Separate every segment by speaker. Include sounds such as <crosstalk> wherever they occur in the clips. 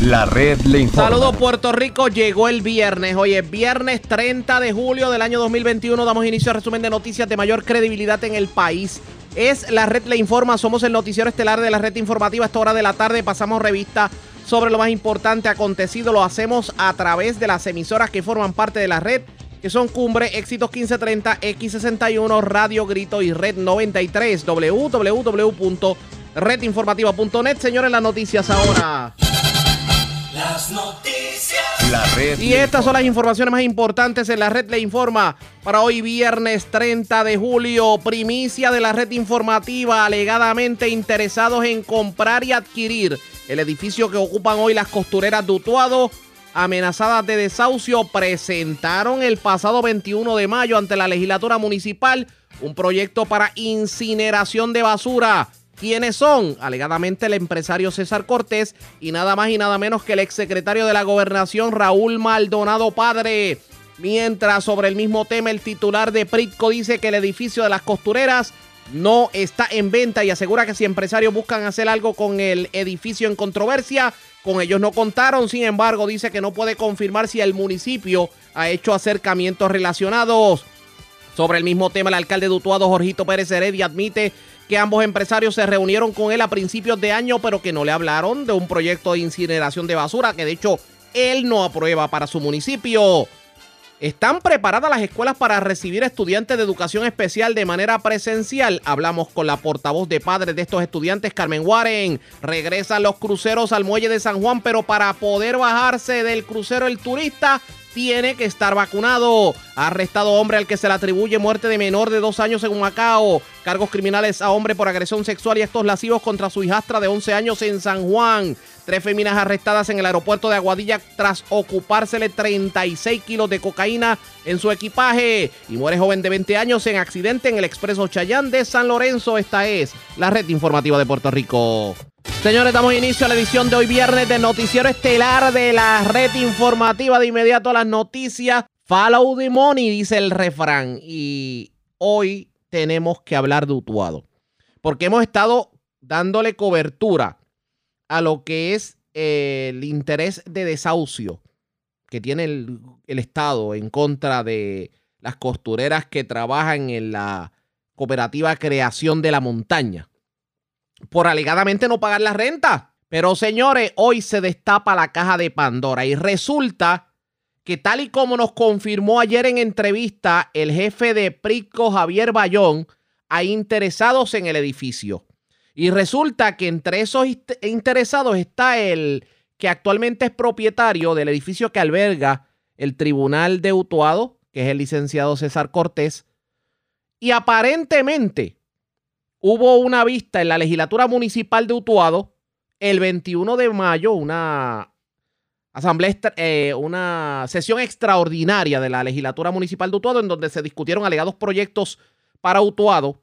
Speaker 1: La red le informa.
Speaker 2: Saludos Puerto Rico, llegó el viernes. Hoy es viernes 30 de julio del año 2021. Damos inicio al resumen de noticias de mayor credibilidad en el país. Es la red le informa, somos el noticiero estelar de la red informativa. A esta hora de la tarde pasamos revista sobre lo más importante acontecido. Lo hacemos a través de las emisoras que forman parte de la red, que son Cumbre, Éxitos 1530, X61, Radio Grito y Red 93, www.redinformativa.net. Señores, las noticias ahora.
Speaker 3: Las noticias.
Speaker 1: La red
Speaker 2: Y estas son las informaciones más importantes en la red le informa para hoy viernes 30 de julio. Primicia de la red informativa alegadamente interesados en comprar y adquirir el edificio que ocupan hoy las costureras de Utuado. Amenazadas de desahucio presentaron el pasado 21 de mayo ante la legislatura municipal un proyecto para incineración de basura. ¿Quiénes son? Alegadamente el empresario César Cortés y nada más y nada menos que el exsecretario de la gobernación Raúl Maldonado Padre. Mientras sobre el mismo tema el titular de Pritco dice que el edificio de las costureras no está en venta y asegura que si empresarios buscan hacer algo con el edificio en controversia, con ellos no contaron. Sin embargo, dice que no puede confirmar si el municipio ha hecho acercamientos relacionados. Sobre el mismo tema, el alcalde de Jorgito Pérez Heredia, admite que ambos empresarios se reunieron con él a principios de año, pero que no le hablaron de un proyecto de incineración de basura, que de hecho él no aprueba para su municipio. ¿Están preparadas las escuelas para recibir estudiantes de educación especial de manera presencial? Hablamos con la portavoz de padres de estos estudiantes, Carmen Warren. Regresan los cruceros al muelle de San Juan, pero para poder bajarse del crucero el turista tiene que estar vacunado. Arrestado hombre al que se le atribuye muerte de menor de dos años en Macao. Cargos criminales a hombre por agresión sexual y actos lascivos contra su hijastra de 11 años en San Juan. Tres féminas arrestadas en el aeropuerto de Aguadilla tras ocupársele 36 kilos de cocaína en su equipaje. Y muere joven de 20 años en accidente en el expreso Chayán de San Lorenzo. Esta es la red informativa de Puerto Rico. Señores, damos inicio a la edición de hoy viernes del noticiero estelar de la red informativa. De inmediato a las noticias. Follow the money, dice el refrán. Y hoy tenemos que hablar de Utuado. Porque hemos estado dándole cobertura a lo que es eh, el interés de desahucio que tiene el, Estado en contra de las costureras que trabajan en la cooperativa Creación de la Montaña por alegadamente no pagar la renta. Pero señores, hoy se destapa la caja de Pandora y resulta que tal y como nos confirmó ayer en entrevista el jefe de Prisco, Javier Bayón, hay interesados en el edificio. Y resulta que entre esos interesados está el que actualmente es propietario del edificio que alberga el Tribunal de Utuado, que es el licenciado César Cortés. Y aparentemente hubo una vista en la legislatura municipal de Utuado el 21 de mayo, una asamblea, eh, una sesión extraordinaria de la legislatura municipal de Utuado en donde se discutieron alegados proyectos para Utuado,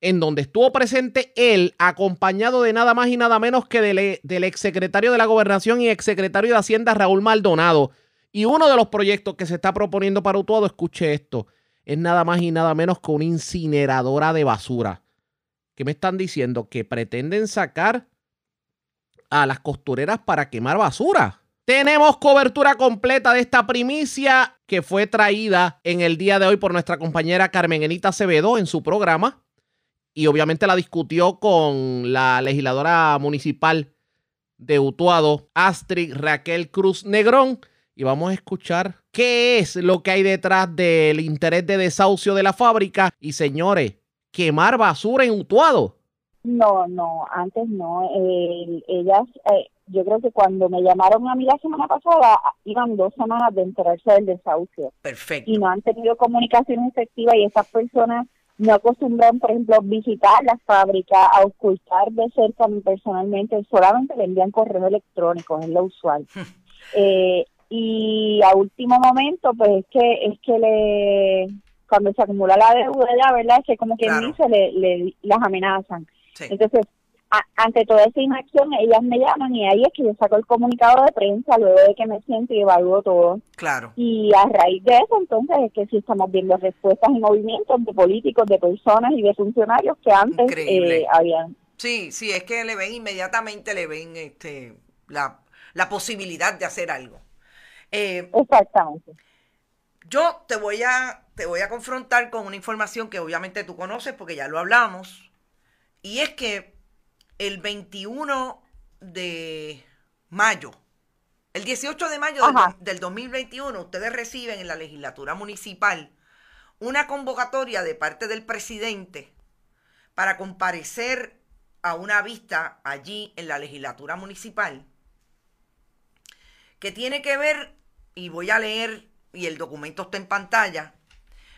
Speaker 2: en donde estuvo presente él acompañado de nada más y nada menos que del, del exsecretario de la gobernación y exsecretario de Hacienda Raúl Maldonado. Y uno de los proyectos que se está proponiendo para Utuado, escuche esto, es nada más y nada menos que una incineradora de basura. ¿Qué me están diciendo? Que pretenden sacar a las costureras para quemar basura. Tenemos cobertura completa de esta primicia que fue traída en el día de hoy por nuestra compañera Carmen Enita Acevedo en su programa. Y obviamente la discutió con la legisladora municipal de Utuado, Astrid Raquel Cruz Negrón. Y vamos a escuchar qué es lo que hay detrás del interés de desahucio de la fábrica. Y señores, quemar basura en Utuado.
Speaker 4: No, no, antes no. Eh, ellas, eh, yo creo que cuando me llamaron a mí la semana pasada, iban dos semanas de enterarse del desahucio
Speaker 5: Perfecto.
Speaker 4: y no han tenido comunicación efectiva y esas personas no acostumbran, por ejemplo, visitar la fábrica, a ocultar de cerca personalmente, solamente le envían correo electrónico, es lo usual. Eh, y a último momento, pues es que es que le cuando se acumula la deuda ya, ¿verdad? Es que como quien
Speaker 5: Claro.
Speaker 4: dice, le, le- las amenazan.
Speaker 5: Sí.
Speaker 4: Entonces, a- ante toda esa inacción, ellas me llaman y ahí es que yo saco el comunicado de prensa luego de que me siento y evalúo todo.
Speaker 5: Claro.
Speaker 4: Y a raíz de eso, entonces, es que sí estamos viendo respuestas y movimientos de políticos, de personas y de funcionarios que antes eh, habían.
Speaker 5: Sí, sí, es que le ven inmediatamente, le ven este la,
Speaker 1: la posibilidad de hacer algo.
Speaker 4: Eh, Exactamente.
Speaker 1: Yo te voy a te voy a confrontar con una información que obviamente tú conoces porque ya lo hablamos y es que el 21 de mayo, el 18 de mayo del, del 2021, ustedes reciben en la legislatura municipal una convocatoria de parte del presidente para comparecer a una vista allí en la legislatura municipal que tiene que ver, y voy a leer, y el documento está en pantalla,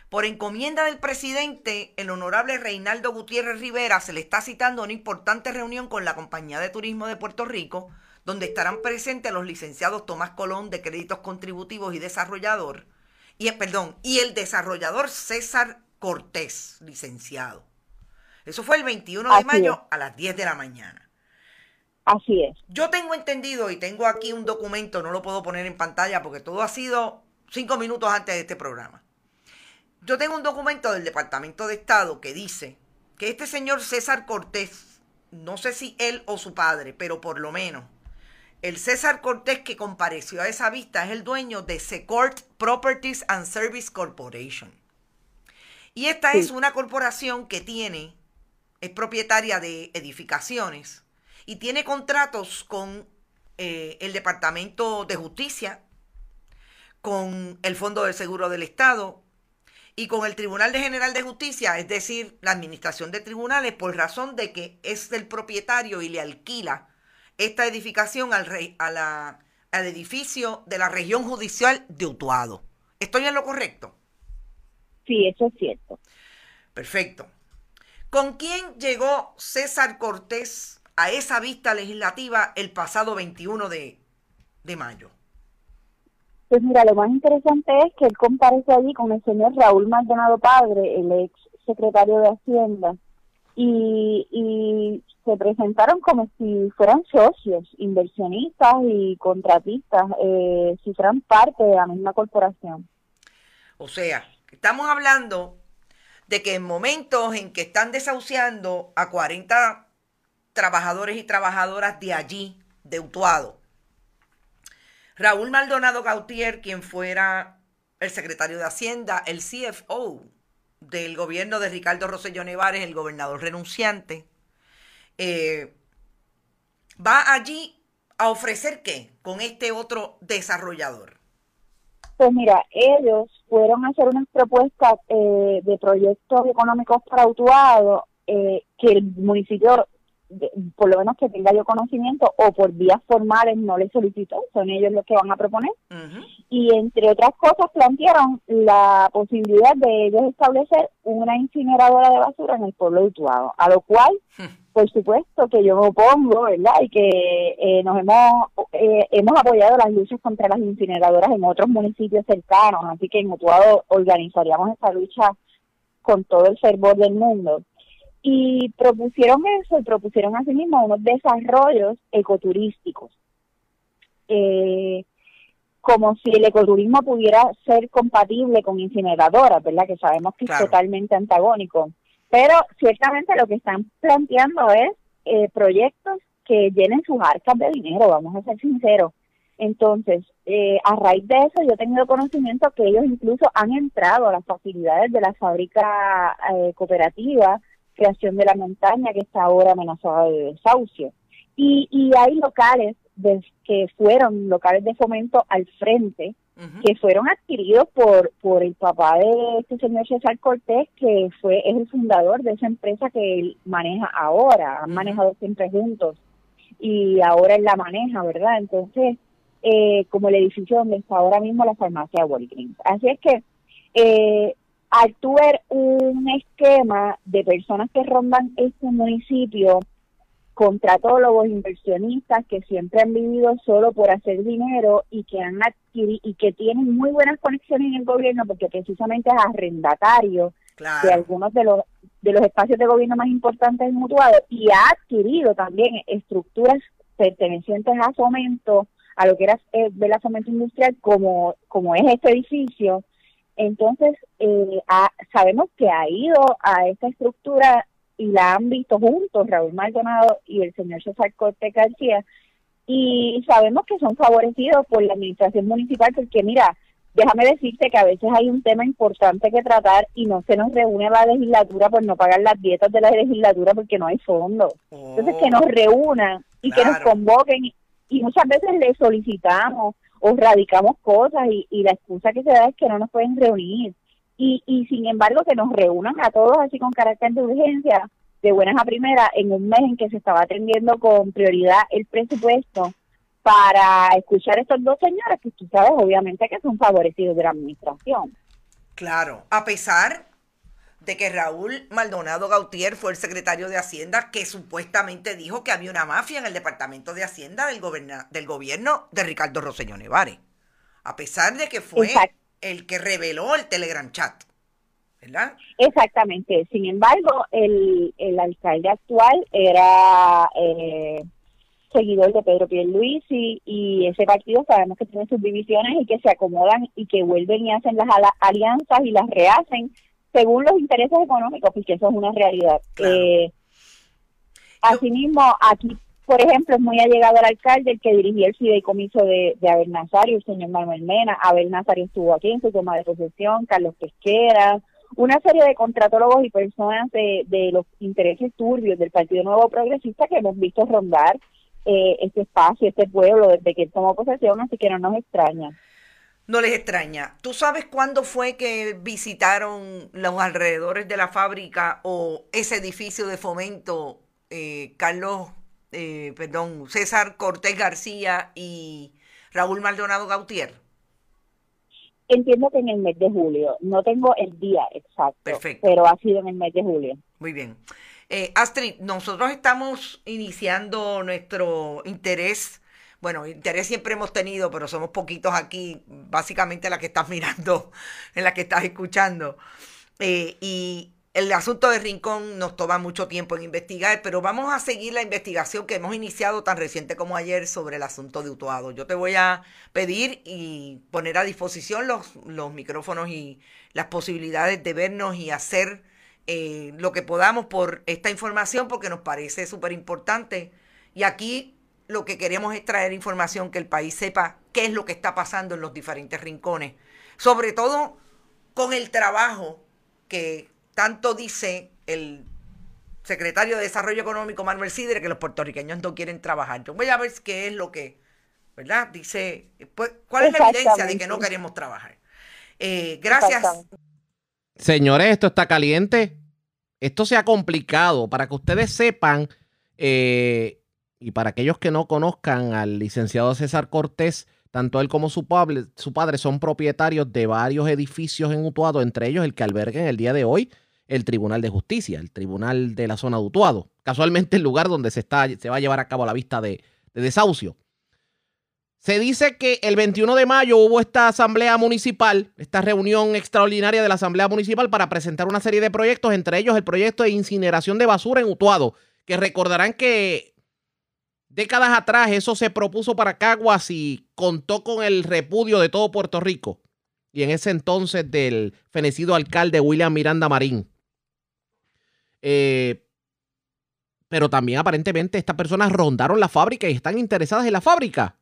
Speaker 1: por encomienda del presidente, el honorable Reinaldo Gutiérrez Rivera se le está citando una importante reunión con la Compañía de Turismo de Puerto Rico, donde estarán presentes los licenciados Tomás Colón de Créditos Contributivos y Desarrollador, y, eh, perdón, y el desarrollador César Cortés, licenciado. Eso fue el 21 de mayo a las 10 de la mañana.
Speaker 4: Así es.
Speaker 1: Yo tengo entendido y tengo aquí un documento, no lo puedo poner en pantalla porque todo ha sido cinco minutos antes de este programa. Yo tengo un documento del Departamento de Estado que dice que este señor César Cortés, no sé si él o su padre, pero por lo menos, el César Cortés que compareció a esa vista es el dueño de Secord Properties and Service Corporation. Y esta es una corporación que tiene, es propietaria de edificaciones y tiene contratos con eh, el Departamento de Justicia, con el Fondo del Seguro del Estado y con el Tribunal de General de Justicia, es decir, la Administración de Tribunales, por razón de que es el propietario y le alquila esta edificación al, rey, a la, al edificio de la región judicial de Utuado. ¿Estoy en lo correcto?
Speaker 4: Sí, eso es cierto.
Speaker 1: Perfecto. ¿Con quién llegó César Cortés a esa vista legislativa el pasado 21 de, de mayo?
Speaker 4: Pues mira, lo más interesante es que él comparece allí con el señor Raúl Maldonado Padre, el ex secretario de Hacienda, y, se presentaron como si fueran socios, inversionistas y contratistas, eh, si fueran parte de la misma corporación.
Speaker 1: O sea, estamos hablando de que en momentos en que están desahuciando a 40 trabajadores y trabajadoras de allí, de Utuado, Raúl Maldonado Gautier, quien fuera el secretario de Hacienda, el CFO del gobierno de Ricardo Rosselló Nevares, el gobernador renunciante, eh, va allí a ofrecer qué con este otro desarrollador.
Speaker 4: Pues mira, ellos fueron a hacer unas propuestas eh, de proyectos económicos para eh, que el municipio por lo menos que tenga yo conocimiento o por vías formales no le solicitó, son ellos los que van a proponer. Y entre otras cosas plantearon la posibilidad de ellos establecer una incineradora de basura en el pueblo de Utuado, a lo cual, por supuesto, que yo me opongo, ¿verdad? Y que eh, nos hemos, eh, hemos apoyado las luchas contra las incineradoras en otros municipios cercanos, así que en Utuado organizaríamos esta lucha con todo el fervor del mundo y propusieron eso y propusieron asimismo unos desarrollos ecoturísticos. Eh, como si el ecoturismo pudiera ser compatible con incineradoras, ¿verdad? Que sabemos que es totalmente antagónico. Pero ciertamente lo que están planteando es eh, proyectos que llenen sus arcas de dinero, vamos a ser sinceros. Entonces, eh, a raíz de eso, yo he tenido conocimiento que ellos incluso han entrado a las facilidades de la fábrica eh, cooperativa creación de la montaña que está ahora amenazada de desahucio. Y, y hay locales que fueron locales de fomento al frente, que fueron adquiridos por, por el papá de este señor César Cortés, que fue es el fundador de esa empresa que él maneja ahora, han manejado siempre juntos y ahora él la maneja, ¿verdad? Entonces, eh, como el edificio donde está ahora mismo la farmacia Walgreens. Así es que eh, al tú ver un esquema de personas que rondan este municipio, contratólogos, inversionistas que siempre han vivido solo por hacer dinero y que han adquirido y que tienen muy buenas conexiones en el gobierno porque precisamente es arrendatario de algunos de los de los espacios de gobierno más importantes en Mutuado y ha adquirido también estructuras pertenecientes a Fomento, a lo que era eh, de la Fomento Industrial como como es este edificio entonces, eh, sabemos que ha ido a esta estructura y la han visto juntos, Raúl Maldonado y el señor César Corte García, y sabemos que son favorecidos por la administración municipal porque mira, déjame decirte que a veces hay un tema importante que tratar y no se nos reúne la legislatura por no pagar las dietas de la legislatura porque no hay fondos. Entonces que nos reúnan y que nos convoquen y muchas veces le solicitamos o radicamos cosas y, y la excusa que se da es que no nos pueden reunir. Y, y sin embargo que nos reúnan a todos así con carácter de urgencia, de buenas a primeras, en un mes en que se estaba atendiendo con prioridad el presupuesto para escuchar a estos dos señores que tú sabes obviamente que son favorecidos de la administración.
Speaker 1: Claro, a pesar de que Raúl Maldonado Gautier fue el secretario de Hacienda que supuestamente dijo que había una mafia en el Departamento de Hacienda del, del gobierno de Ricardo Rosselló Nevares. A pesar de que fue
Speaker 4: Exacto.
Speaker 1: el que reveló el Telegram chat. ¿Verdad?
Speaker 4: Exactamente. Sin embargo, el, el alcalde actual era eh, seguidor de Pedro Pierluisi y ese partido sabemos que tiene sus divisiones y que se acomodan y que vuelven y hacen las alianzas y las rehacen según los intereses económicos, porque eso es una realidad.
Speaker 1: Claro.
Speaker 4: Eh, asimismo, aquí, por ejemplo, es muy allegado al alcalde el que dirigía el fideicomiso de, de Abel Nazario, el señor Manuel Mena. Abel Nazario estuvo aquí en su toma de posesión, Carlos Pesquera, una serie de contratólogos y personas de, de los intereses turbios del Partido Nuevo Progresista que hemos visto rondar eh, este espacio, este pueblo, desde que él tomó posesión, así que no nos extraña.
Speaker 1: No les extraña. ¿Tú sabes cuándo fue que visitaron los alrededores de la fábrica o ese edificio de fomento eh, Carlos, eh, perdón, César Cortés García y Raúl Maldonado Gautier?
Speaker 4: Entiendo que en el mes de julio, no tengo el día exacto,
Speaker 1: Perfecto.
Speaker 4: pero ha sido en el mes de julio.
Speaker 1: Muy bien. Eh, Astrid, nosotros estamos iniciando nuestro interés. Bueno, interés siempre hemos tenido, pero somos poquitos aquí, básicamente la que estás mirando, <laughs> en la que estás escuchando. Eh, y el asunto de Rincón nos toma mucho tiempo en investigar, pero vamos a seguir la investigación que hemos iniciado tan reciente como ayer sobre el asunto de Utuado. Yo te voy a pedir y poner a disposición los, micrófonos y las posibilidades de vernos y hacer eh, lo que podamos por esta información porque nos parece súper importante. Y aquí lo que queremos es traer información que el país sepa qué es lo que está pasando en los diferentes rincones. Sobre todo con el trabajo que tanto dice el secretario de Desarrollo Económico Manuel Sidre que los puertorriqueños no quieren trabajar. Yo voy a ver qué es lo que, ¿verdad? Dice, pues, ¿cuál es la evidencia de que no queremos trabajar? Eh, gracias.
Speaker 2: Señores, esto está caliente. Esto se ha complicado. Para que ustedes sepan, eh, y para aquellos que no conozcan al licenciado César Cortés, tanto él como su padre, su padre son propietarios de varios edificios en Utuado, entre ellos el que alberga en el día de hoy el Tribunal de Justicia, el Tribunal de la zona de Utuado. Casualmente el lugar donde se, está, se va a llevar a cabo la vista de, de desahucio. Se dice que el 21 de mayo hubo esta asamblea municipal, esta reunión extraordinaria de la asamblea municipal para presentar una serie de proyectos, entre ellos el proyecto de incineración de basura en Utuado, que recordarán que décadas atrás eso se propuso para Caguas y contó con el repudio de todo Puerto Rico. Y en ese entonces del fenecido alcalde William Miranda Marín. Eh, pero también aparentemente estas personas rondaron la fábrica y están interesadas en la fábrica.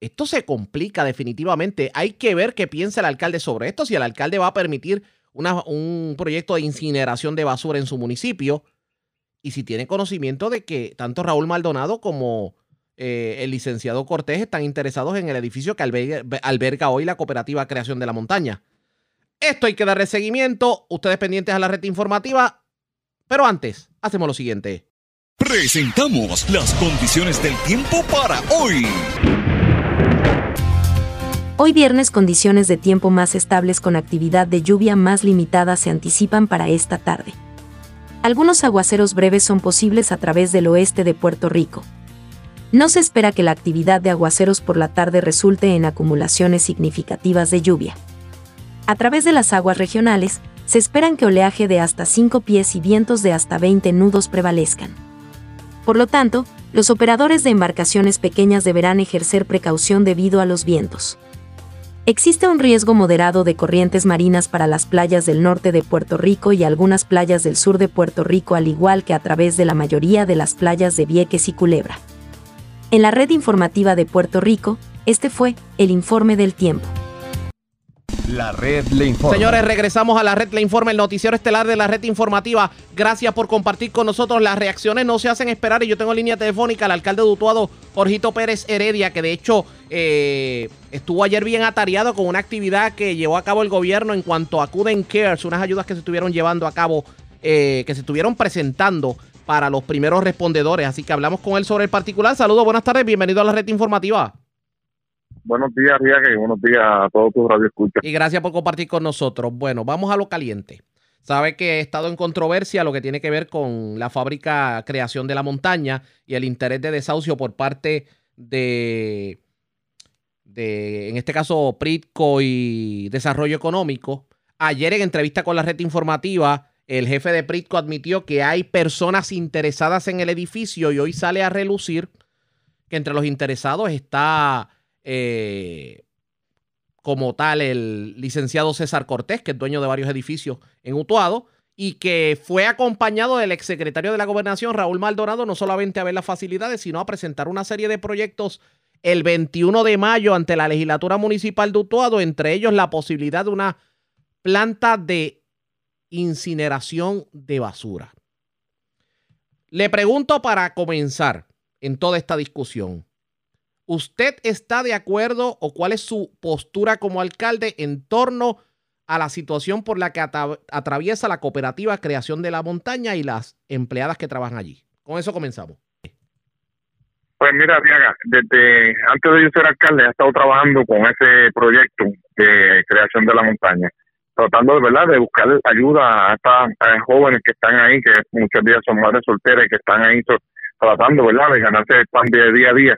Speaker 2: Esto se complica definitivamente. Hay que ver qué piensa el alcalde sobre esto, si el alcalde va a permitir un proyecto de incineración de basura en su municipio y si tiene conocimiento de que tanto Raúl Maldonado como eh, el licenciado Cortés están interesados en el edificio que alberga, alberga hoy la cooperativa Creación de la Montaña. Esto hay que darle seguimiento, ustedes pendientes a la red informativa, pero antes, hacemos lo siguiente.
Speaker 3: Presentamos las condiciones del tiempo para hoy.
Speaker 5: Hoy viernes condiciones de tiempo más estables con actividad de lluvia más limitada se anticipan para esta tarde. Algunos aguaceros breves son posibles a través del oeste de Puerto Rico. No se espera que la actividad de aguaceros por la tarde resulte en acumulaciones significativas de lluvia. A través de las aguas regionales, se esperan que oleaje de hasta 5 pies y vientos de hasta 20 nudos prevalezcan. Por lo tanto, los operadores de embarcaciones pequeñas deberán ejercer precaución debido a los vientos. Existe un riesgo moderado de corrientes marinas para las playas del norte de Puerto Rico y algunas playas del sur de Puerto Rico, al igual que a través de la mayoría de las playas de Vieques y Culebra. En la red informativa de Puerto Rico, este fue el informe del tiempo.
Speaker 6: La red le informa.
Speaker 2: Señores, regresamos a la red le informa, el noticiero estelar de la red informativa. Gracias por compartir con nosotros. Las reacciones no se hacen esperar y yo tengo línea telefónica al alcalde de Utuado, Jorgito Pérez Heredia, que de hecho eh, estuvo ayer bien atareado con una actividad que llevó a cabo el gobierno en cuanto a Cuden Cares, unas ayudas que se estuvieron llevando a cabo, eh, que se estuvieron presentando para los primeros respondedores. Así que hablamos con él sobre el particular. Saludos, buenas tardes, bienvenido a la red informativa.
Speaker 7: Buenos días, Riaque, y buenos días a todos tus radioescuchas.
Speaker 2: Y gracias por compartir con nosotros. Bueno, vamos a lo caliente. Sabe que he estado en controversia lo que tiene que ver con la fábrica Creación de la Montaña y el interés de desahucio por parte de, de en este caso, Pritco y Desarrollo Económico. Ayer en entrevista con la red informativa, el jefe de Pritco admitió que hay personas interesadas en el edificio y hoy sale a relucir que entre los interesados está eh, como tal el licenciado César Cortés, que es dueño de varios edificios en Utuado, y que fue acompañado del exsecretario de la Gobernación, Raúl Maldonado, no solamente a ver las facilidades, sino a presentar una serie de proyectos el 21 de mayo ante la legislatura municipal de Utuado, entre ellos la posibilidad de una planta de incineración de basura. Le pregunto para comenzar en toda esta discusión, ¿Usted está de acuerdo o cuál es su postura como alcalde en torno a la situación por la que atraviesa la cooperativa Creación de la Montaña y las empleadas que trabajan allí? Con eso comenzamos.
Speaker 7: Pues mira, Diaga, desde antes de yo ser alcalde he estado trabajando con ese proyecto de creación de la montaña, tratando de verdad de buscar ayuda a estas jóvenes que están ahí, que muchos días son madres solteras y que están ahí tratando, ¿verdad?, de ganarse el pan de día a día.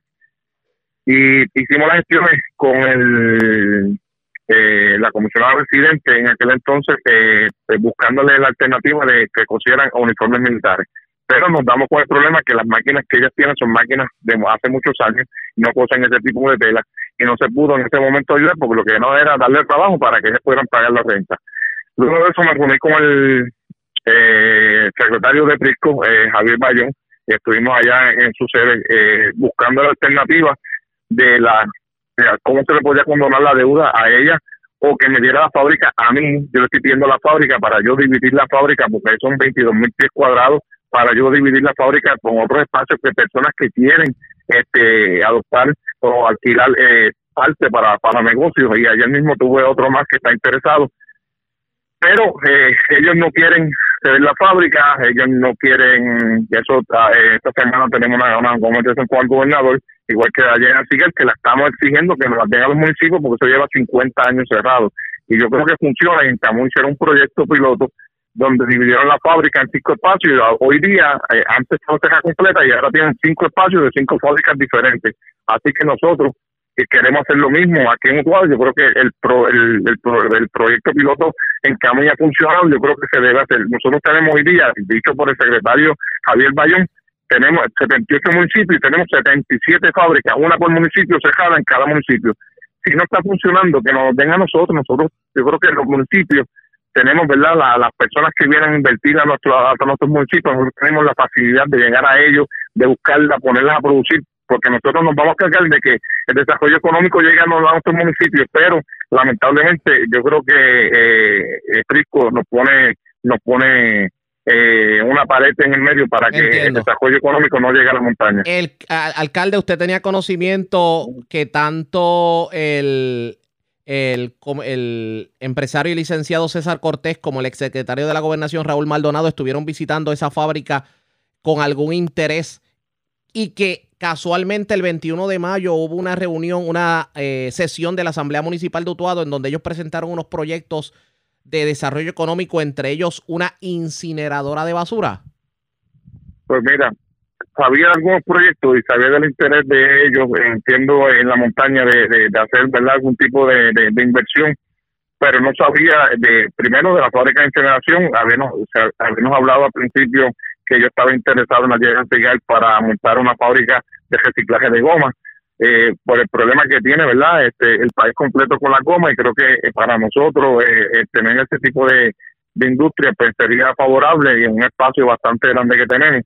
Speaker 7: Y hicimos las gestiones con el eh, la comisionada residente en aquel entonces eh, eh, buscándole la alternativa de que cosieran uniformes militares pero nos damos con el problema que las máquinas que ellas tienen son máquinas de hace muchos años y no cosen ese tipo de tela y no se pudo en ese momento ayudar porque lo que no era darle el trabajo para que ellas pudieran pagar la renta. Luego de eso me reuní con el eh, secretario de Prisco, Javier Bayón, y estuvimos allá en, su sede buscando la alternativa de la cómo se le podía condonar la deuda a ella o que me diera la fábrica a mí. Yo le estoy pidiendo la fábrica para yo dividir la fábrica porque son 22 mil pies cuadrados para yo dividir la fábrica con otros espacios que personas que quieren este adoptar o alquilar eh, parte para, para negocios y ayer mismo tuve otro más que está interesado pero eh, ellos no quieren ceder la fábrica, ellos no quieren, eso eh, esta semana tenemos una, una conversación con el gobernador, igual que ayer en que la estamos exigiendo que nos la den a los municipios porque eso lleva 50 años cerrado. Y yo creo que funciona y en Camus hicieron un proyecto piloto donde dividieron la fábrica en cinco espacios hoy día, eh, antes estaba teja completa y ahora tienen cinco espacios de cinco fábricas diferentes. Así que nosotros que queremos hacer lo mismo aquí en Utuado. Yo creo que el, pro, el, el, proyecto piloto en Camilla ha funcionado, yo creo que se debe hacer. Nosotros tenemos hoy día, dicho por el secretario Javier Bayón, tenemos 78 municipios y tenemos 77 fábricas, una por municipio cerrada en cada municipio. Si no está funcionando, que nos den a nosotros, nosotros, yo creo que los municipios tenemos, ¿verdad?, las personas que vienen a invertir a, nuestro, a nuestros municipios, nosotros tenemos la facilidad de llegar a ellos, de buscarla, ponerlas a producir porque nosotros nos vamos a cargar de que el desarrollo económico llegue a nuestros municipios, pero lamentablemente yo creo que eh, Prisco nos pone nos pone eh, una pared en el medio para que el desarrollo económico no llegue a la montaña.
Speaker 2: El alcalde, usted tenía conocimiento que tanto el, el, el empresario y licenciado César Cortés como el exsecretario de la gobernación Raúl Maldonado estuvieron visitando esa fábrica con algún interés y que casualmente el 21 de mayo hubo una reunión, una eh, sesión de la Asamblea Municipal de Utuado en donde ellos presentaron unos proyectos de desarrollo económico, entre ellos una incineradora de basura?
Speaker 7: Pues mira, sabía algunos proyectos y sabía del interés de ellos, entiendo, en la montaña de, de, hacer ¿verdad? algún tipo de, de, inversión, pero no sabía de primero de la fábrica de incineración, habíamos, hablado al principio que yo estaba interesado en la llegar para montar una fábrica de reciclaje de goma. Eh, por el problema que tiene, ¿verdad? Este, el país completo con la goma y creo que eh, para nosotros eh, tener ese tipo de, industria pues sería favorable y en un espacio bastante grande que tenemos.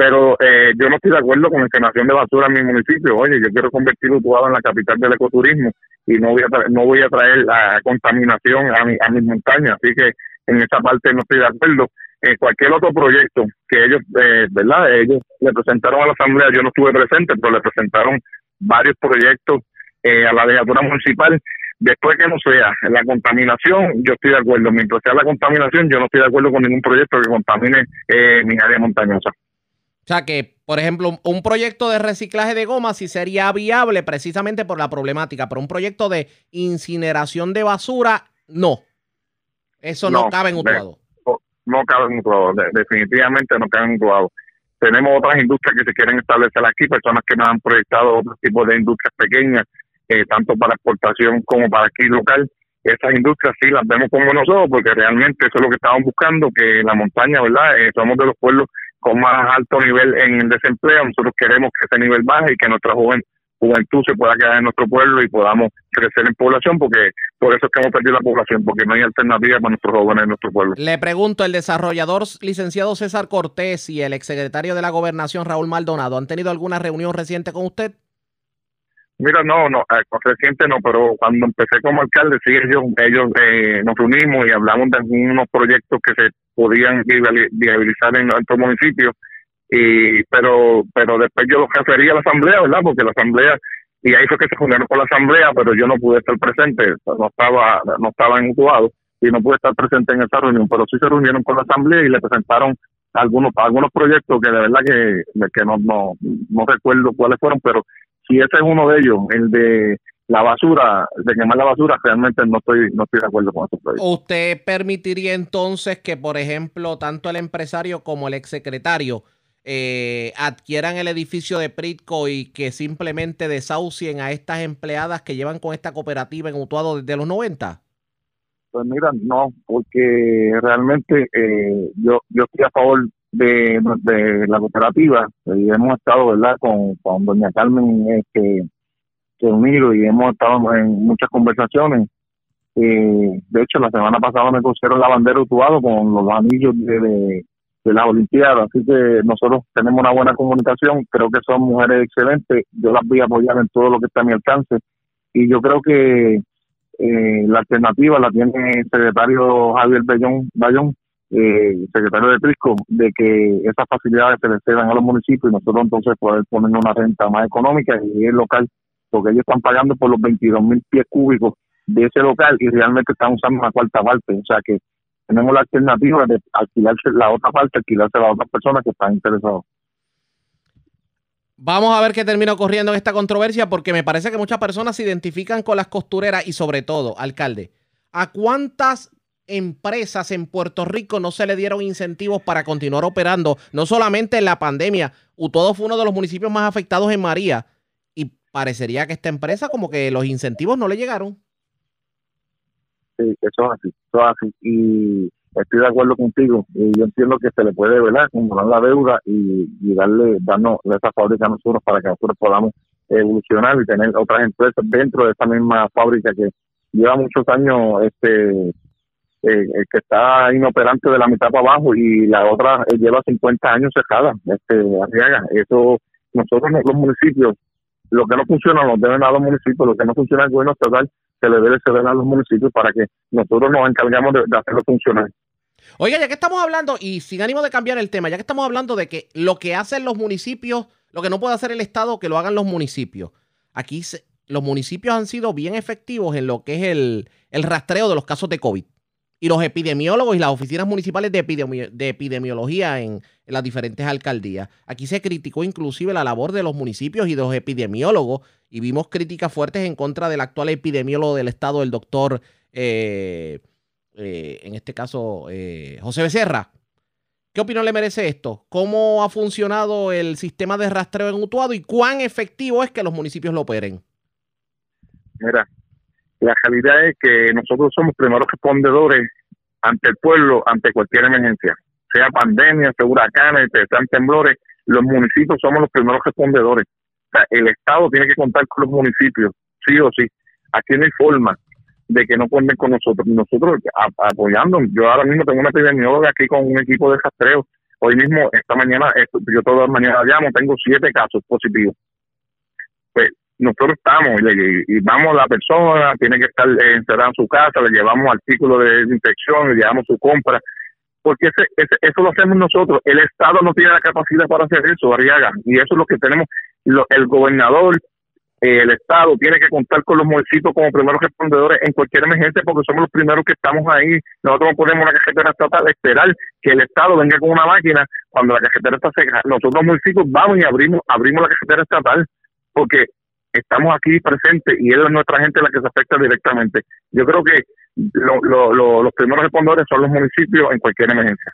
Speaker 7: Pero eh, yo no estoy de acuerdo con la generación de basura en mi municipio. Oye, yo quiero convertir Utuado en la capital del ecoturismo y no voy a traer, no voy a traer la contaminación a, mi, a mis montañas. Así que en esa parte no estoy de acuerdo. Eh, cualquier otro proyecto que ellos, eh, ¿verdad? Ellos le presentaron a la Asamblea, yo no estuve presente, pero le presentaron varios proyectos eh, a la legislatura municipal. Después que no sea la contaminación, yo estoy de acuerdo. Mientras sea la contaminación, yo no estoy de acuerdo con ningún proyecto que contamine eh, mi área montañosa.
Speaker 2: O sea que, por ejemplo, un proyecto de reciclaje de goma sí sería viable precisamente por la problemática, pero un proyecto de incineración de basura, no. Eso no, cabe en Utuado.
Speaker 7: No, cabe en Utuado, definitivamente no cabe en Utuado. Tenemos otras industrias que se quieren establecer aquí, personas que nos han proyectado otros tipos de industrias pequeñas, eh, tanto para exportación como para aquí local. Esas industrias sí las vemos como nosotros, porque realmente eso es lo que estamos buscando, que la montaña, ¿verdad? Eh, somos de los pueblos con más alto nivel en el desempleo. Nosotros queremos que ese nivel baje y que nuestra joven, juventud se pueda quedar en nuestro pueblo y podamos crecer en población, porque por eso es que hemos perdido la población, porque no hay alternativa para nuestros jóvenes en nuestro pueblo.
Speaker 2: Le pregunto, el desarrollador licenciado César Cortés y el exsecretario de la Gobernación Raúl Maldonado, ¿han tenido alguna reunión reciente con usted?
Speaker 7: Mira, no, no, eh, reciente no, pero cuando empecé como alcalde, sí, ellos, ellos eh, nos reunimos y hablamos de algunos proyectos que se podían viabilizar en nuestro municipio, y, pero, pero después yo los referí a la asamblea, ¿verdad? Porque la asamblea, y ahí fue que se juntaron con la asamblea, pero yo no pude estar presente, no estaba, no estaba en y no pude estar presente en esa reunión, pero sí se reunieron con la asamblea y le presentaron algunos algunos proyectos que de verdad que, que no, no, no recuerdo cuáles fueron, pero y ese es uno de ellos, el de la basura, de quemar la basura, realmente no estoy, no estoy de acuerdo con eso.
Speaker 2: ¿Usted permitiría entonces que, por ejemplo, tanto el empresario como el exsecretario eh, adquieran el edificio de Pritco y que simplemente desahucien a estas empleadas que llevan con esta cooperativa en Utuado desde los 90?
Speaker 7: Pues mira, no, porque realmente eh, yo, yo estoy a favor de, de la cooperativa. Y hemos estado verdad con, con doña Carmen este reunido y hemos estado en muchas conversaciones. Eh, de hecho la semana pasada me pusieron la bandera utuado con los anillos de, de, de las olimpiadas. Así que nosotros tenemos una buena comunicación. Creo que son mujeres excelentes. Yo las voy a apoyar en todo lo que está a mi alcance. Y yo creo que eh, la alternativa la tiene el secretario Javier Bellón, Bayón eh, secretario de Prisco, de que esas facilidades se les cedan a los municipios y nosotros entonces poder poner una renta más económica y el local, porque ellos están pagando por los 22 mil pies cúbicos de ese local y realmente están usando una cuarta parte, o sea que tenemos la alternativa de alquilarse la otra parte, alquilarse a las otras personas que están interesadas.
Speaker 2: Vamos a ver qué termina ocurriendo en esta controversia porque me parece que muchas personas se identifican con las costureras y sobre todo, alcalde, ¿a cuántas empresas en Puerto Rico no se le dieron incentivos para continuar operando, no solamente en la pandemia, Utuado fue uno de los municipios más afectados en María y parecería que esta empresa como que los incentivos no le llegaron.
Speaker 7: Sí, eso es así, eso es así. Y estoy de acuerdo contigo. Y yo entiendo que se le puede, ¿verdad?, comprar la deuda y, darle, darnos esa fábrica a nosotros para que nosotros podamos evolucionar y tener otras empresas dentro de esta misma fábrica que lleva muchos años este eh, que está inoperante de la mitad para abajo y la otra eh, lleva 50 años cerrada, este, Arriaga. Eso, nosotros los municipios, lo que no funciona nos deben a los municipios, lo que no funciona el gobierno estatal se le debe ceder a los municipios para que nosotros nos encargamos de, hacerlo funcionar.
Speaker 2: Oiga, ya que estamos hablando, y sin ánimo de cambiar el tema, ya que estamos hablando de que lo que hacen los municipios, lo que no puede hacer el Estado, que lo hagan los municipios. Aquí los municipios han sido bien efectivos en lo que es el, el rastreo de los casos de COVID y los epidemiólogos y las oficinas municipales de, epidemiología en, las diferentes alcaldías. Aquí se criticó inclusive la labor de los municipios y de los epidemiólogos y vimos críticas fuertes en contra del actual epidemiólogo del estado, el doctor, eh, eh, en este caso, eh, José Becerra. ¿Qué opinión le merece esto? ¿Cómo ha funcionado el sistema de rastreo en Utuado y cuán efectivo es que los municipios lo operen?
Speaker 7: Mira, la realidad es que nosotros somos primeros respondedores ante el pueblo, ante cualquier emergencia, sea pandemia, sea huracanes, sean temblores, los municipios somos los primeros respondedores. El Estado tiene que contar con los municipios, sí o sí. Aquí no hay forma de que no cuenten con nosotros. Nosotros apoyando, yo ahora mismo tengo una epidemióloga aquí con un equipo de rastreo Hoy mismo, esta mañana, yo todas las mañanas llamo, tengo siete casos positivos. Nosotros estamos y, vamos a la persona, tiene que estar encerrada en su casa, le llevamos artículos de desinfección, le llevamos su compra, porque ese, eso lo hacemos nosotros. El Estado no tiene la capacidad para hacer eso, Arriaga, y eso es lo que tenemos. el gobernador, eh, el Estado tiene que contar con los municipios como primeros respondedores en cualquier emergencia porque somos los primeros que estamos ahí. Nosotros no ponemos una cajetera estatal, esperar que el Estado venga con una máquina cuando la cajetera está seca. Nosotros los municipios vamos y abrimos, abrimos la cajetera estatal porque estamos aquí presentes y es nuestra gente la que se afecta directamente. Yo creo que los primeros respondedores son los municipios en cualquier emergencia.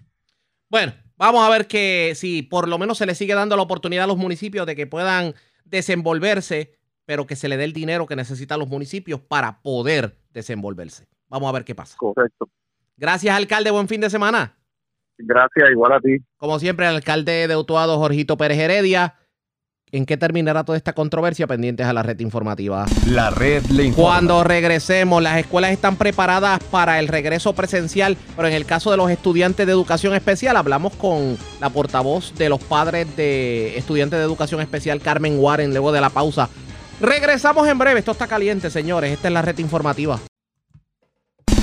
Speaker 2: Bueno, vamos a ver que si por lo menos se le sigue dando la oportunidad a los municipios de que puedan desenvolverse, pero que se le dé el dinero que necesitan los municipios para poder desenvolverse. Vamos a ver qué pasa.
Speaker 7: Correcto.
Speaker 2: Gracias, alcalde. Buen fin de semana.
Speaker 7: Gracias, igual a ti.
Speaker 2: Como siempre, el alcalde de Utuado, Jorgito Pérez Heredia. ¿En qué terminará toda esta controversia? Pendientes a la red informativa.
Speaker 6: La red le informa.
Speaker 2: Cuando regresemos, las escuelas están preparadas para el regreso presencial, pero en el caso de los estudiantes de educación especial, hablamos con la portavoz de los padres de estudiantes de educación especial, Carmen Warren, luego de la pausa. Regresamos en breve. Esto está caliente, señores. Esta es la red informativa.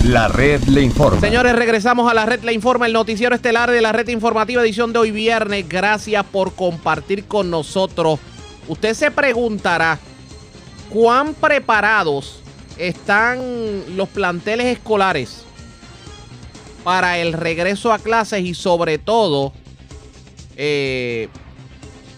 Speaker 6: La red le informa.
Speaker 2: Señores, regresamos a la red le informa, el noticiero estelar de la red informativa edición de hoy viernes. Gracias por compartir con nosotros. Usted se preguntará cuán preparados están los planteles escolares para el regreso a clases y sobre todo eh,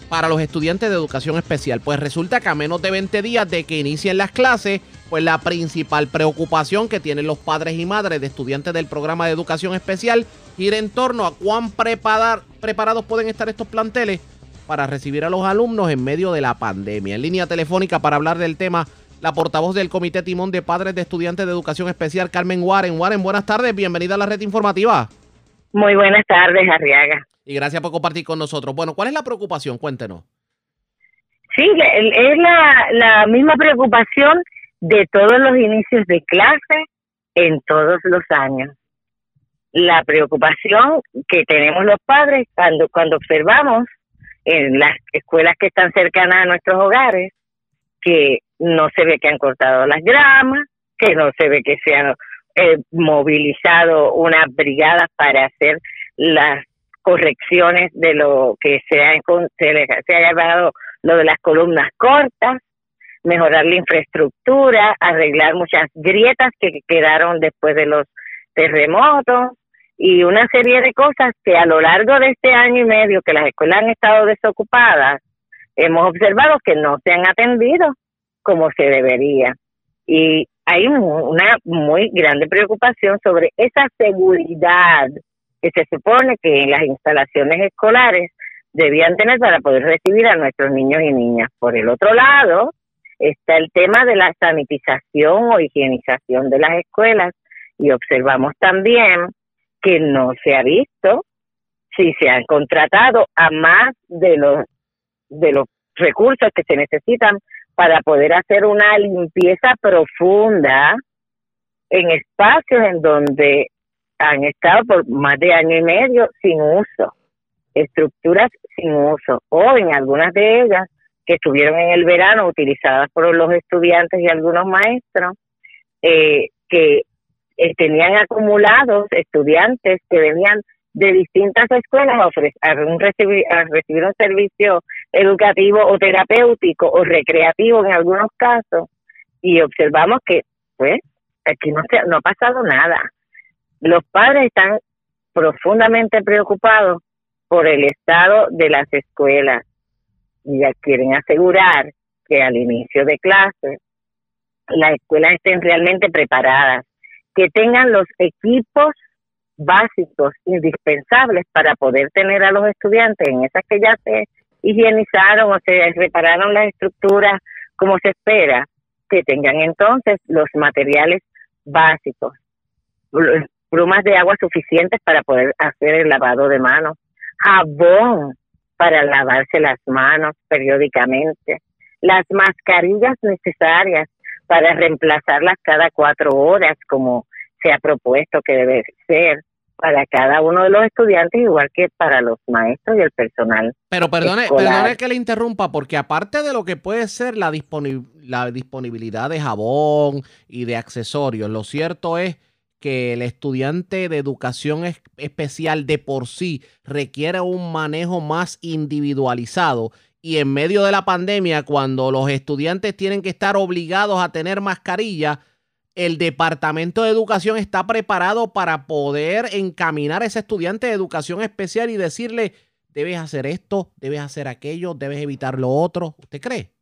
Speaker 2: para los estudiantes de educación especial. Pues resulta que a menos de 20 días de que inicien las clases, pues la principal preocupación que tienen los padres y madres de estudiantes del programa de educación especial gira en torno a cuán preparados pueden estar estos planteles para recibir a los alumnos en medio de la pandemia. En línea telefónica para hablar del tema, la portavoz del Comité Timón de Padres de Estudiantes de Educación Especial, Carmen Warren. Warren, buenas tardes, bienvenida a la red informativa.
Speaker 8: Muy buenas tardes, Arriaga.
Speaker 2: Y gracias por compartir con nosotros. Bueno, ¿cuál es la preocupación? Cuéntenos.
Speaker 8: Sí, es la, la misma preocupación de todos los inicios de clase en todos los años. La preocupación que tenemos los padres cuando, cuando observamos en las escuelas que están cercanas a nuestros hogares que no se ve que han cortado las gramas, que no se ve que se han eh, movilizado unas brigadas para hacer las correcciones de lo que se ha, se, se ha llamado lo de las columnas cortas, mejorar la infraestructura, arreglar muchas grietas que quedaron después de los terremotos y una serie de cosas que a lo largo de este año y medio que las escuelas han estado desocupadas, hemos observado que no se han atendido como se debería. Y hay una muy grande preocupación sobre esa seguridad que se supone que en las instalaciones escolares debían tener para poder recibir a nuestros niños y niñas. Por el otro lado, está el tema de la sanitización o higienización de las escuelas y observamos también que no se ha visto si se han contratado a más de los de los recursos que se necesitan para poder hacer una limpieza profunda en espacios en donde han estado por más de año y medio sin uso, estructuras sin uso, o en algunas de ellas que estuvieron en el verano utilizadas por los estudiantes y algunos maestros, eh, que eh, tenían acumulados estudiantes que venían de distintas escuelas a, ofrecer, a, recibir, recibir un servicio educativo o terapéutico o recreativo en algunos casos y observamos que pues aquí no, se, no ha pasado nada. Los padres están profundamente preocupados por el estado de las escuelas y quieren asegurar que al inicio de clases las escuelas estén realmente preparadas, que tengan los equipos básicos indispensables para poder tener a los estudiantes en esas que ya se higienizaron o se repararon las estructuras como se espera, que tengan entonces los materiales básicos, plumas de agua suficientes para poder hacer el lavado de manos, jabón para lavarse las manos periódicamente, las mascarillas necesarias para reemplazarlas cada cuatro horas como se ha propuesto que debe ser, para cada uno de los estudiantes, igual que para los maestros y el personal.
Speaker 2: Pero perdone,
Speaker 8: escolar.
Speaker 2: perdone que le interrumpa, porque aparte de lo que puede ser la, la disponibilidad de jabón y de accesorios, lo cierto es que el estudiante de educación es- especial de por sí requiere un manejo más individualizado. Y en medio de la pandemia, cuando los estudiantes tienen que estar obligados a tener mascarilla, el Departamento de Educación está preparado para poder encaminar a ese estudiante de educación especial y decirle, debes hacer esto, debes hacer aquello, debes evitar lo otro. ¿Usted cree?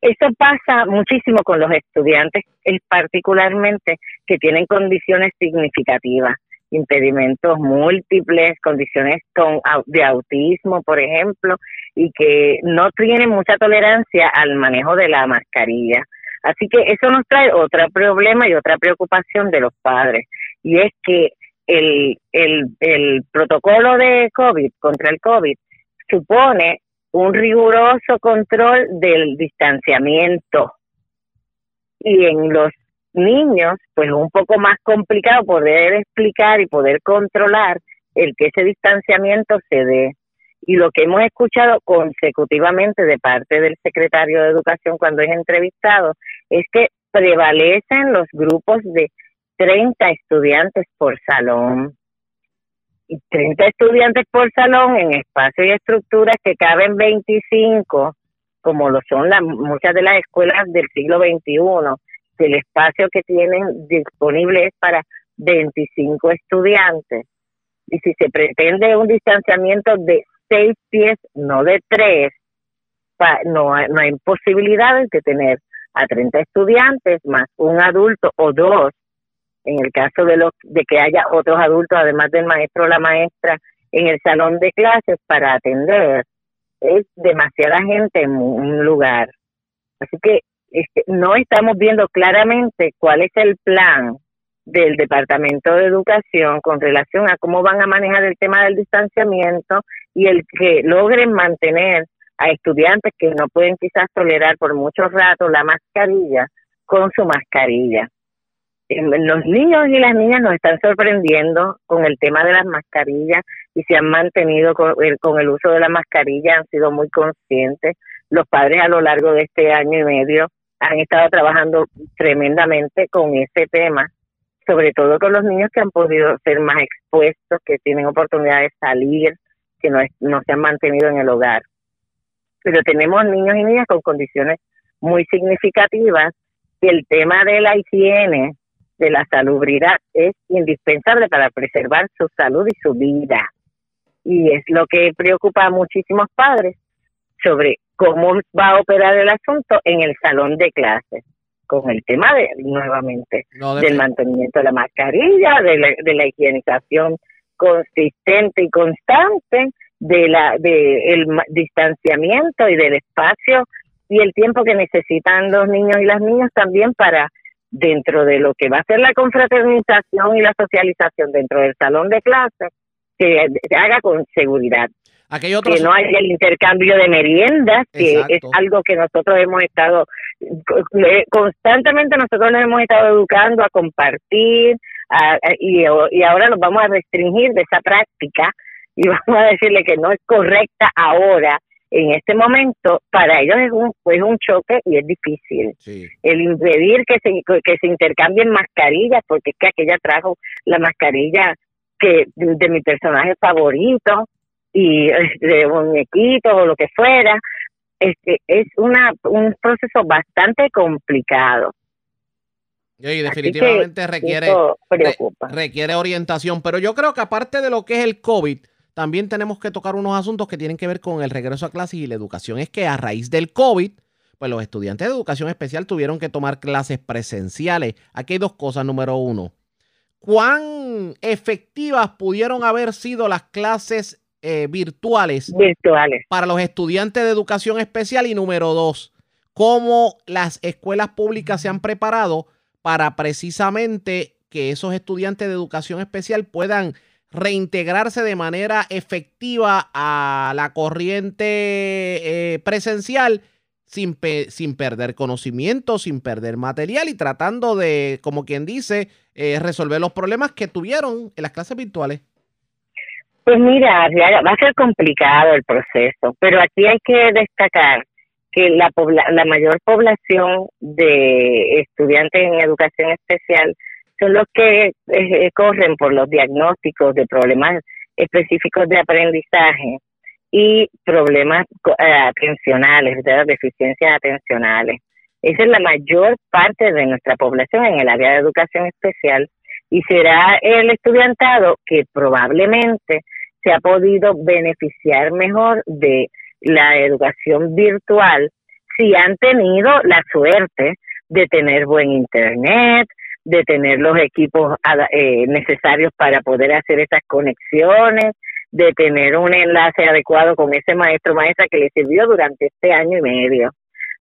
Speaker 8: Eso pasa muchísimo con los estudiantes, es particularmente que tienen condiciones significativas, impedimentos múltiples, condiciones con, de autismo, por ejemplo, y que no tienen mucha tolerancia al manejo de la mascarilla. Así que eso nos trae otro problema y otra preocupación de los padres, y es que el, el, el protocolo de COVID, contra el COVID, supone un riguroso control del distanciamiento. Y en los niños, pues es un poco más complicado poder explicar y poder controlar el que ese distanciamiento se dé. Y lo que hemos escuchado consecutivamente de parte del secretario de Educación cuando es entrevistado es que prevalecen los grupos de 30 estudiantes por salón y 30 estudiantes por salón en espacio y estructuras que caben 25, como lo son las muchas de las escuelas del siglo XXI, que el espacio que tienen disponible es para 25 estudiantes. Y si se pretende un distanciamiento de 6 pies, no de 3, no, no hay posibilidades de tener a 30 estudiantes más un adulto o dos en el caso de los de que haya otros adultos además del maestro o la maestra en el salón de clases para atender es demasiada gente en un lugar. Así que este, no estamos viendo claramente cuál es el plan del Departamento de Educación con relación a cómo van a manejar el tema del distanciamiento y el que logren mantener a estudiantes que no pueden quizás tolerar por mucho rato la mascarilla con su mascarilla los niños y las niñas nos están sorprendiendo con el tema de las mascarillas y se han mantenido con el, uso de la mascarilla, han sido muy conscientes. Los padres a lo largo de este año y medio han estado trabajando tremendamente con ese tema, sobre todo con los niños que han podido ser más expuestos, que tienen oportunidad de salir, que no, no se han mantenido en el hogar. Pero tenemos niños y niñas con condiciones muy significativas y el tema de la higiene de la salubridad es indispensable para preservar su salud y su vida. Y es lo que preocupa a muchísimos padres sobre cómo va a operar el asunto en el salón de clases, con el tema de, nuevamente,
Speaker 2: No, de-
Speaker 8: del mantenimiento de la mascarilla, de la, de la higienización consistente y constante, de la de el distanciamiento y del espacio y el tiempo que necesitan los niños y las niñas también para dentro de lo que va a ser la confraternización y la socialización dentro del salón de clase que se haga con seguridad
Speaker 2: otros-
Speaker 8: que no haya el intercambio de meriendas, que
Speaker 2: Exacto.
Speaker 8: es algo que nosotros hemos estado, eh, constantemente nosotros nos hemos estado educando a compartir a- a- y, y ahora nos vamos a restringir de esa práctica y <laughs> vamos a decirle que no es correcta ahora, en este momento, para ellos es un, es un choque y es difícil
Speaker 2: Sí.
Speaker 8: el impedir que se, que se intercambien mascarillas, porque es que aquella trajo la mascarilla que de mi personaje favorito y eh, de muñequitos o lo que fuera, este es una un proceso bastante complicado.
Speaker 2: Y definitivamente requiere, requiere orientación. Pero yo creo que aparte de lo que es el COVID, también tenemos que tocar unos asuntos que tienen que ver con el regreso a clases y la educación. Es que a raíz del COVID, pues los estudiantes de educación especial tuvieron que tomar clases presenciales. Aquí hay dos cosas. Número uno, ¿cuán efectivas pudieron haber sido las clases eh, virtuales
Speaker 8: virtuales
Speaker 2: para los estudiantes de educación especial? Y número dos, ¿cómo las escuelas públicas se han preparado para precisamente que esos estudiantes de educación especial puedan reintegrarse de manera efectiva a la corriente eh, presencial sin, sin perder conocimiento, sin perder material y tratando de, como quien dice, eh, resolver los problemas que tuvieron en las clases virtuales.
Speaker 8: Pues mira, va a ser complicado el proceso, pero aquí hay que destacar que la, la mayor población de estudiantes en educación especial son los que eh, corren por los diagnósticos de problemas específicos de aprendizaje y problemas eh, atencionales, ¿verdad? deficiencias atencionales. Esa es la mayor parte de nuestra población en el área de educación especial y será el estudiantado que probablemente se ha podido beneficiar mejor de la educación virtual si han tenido la suerte de tener buen internet, de tener los equipos eh, necesarios para poder hacer esas conexiones, de tener un enlace adecuado con ese maestro maestra que le sirvió durante este año y medio.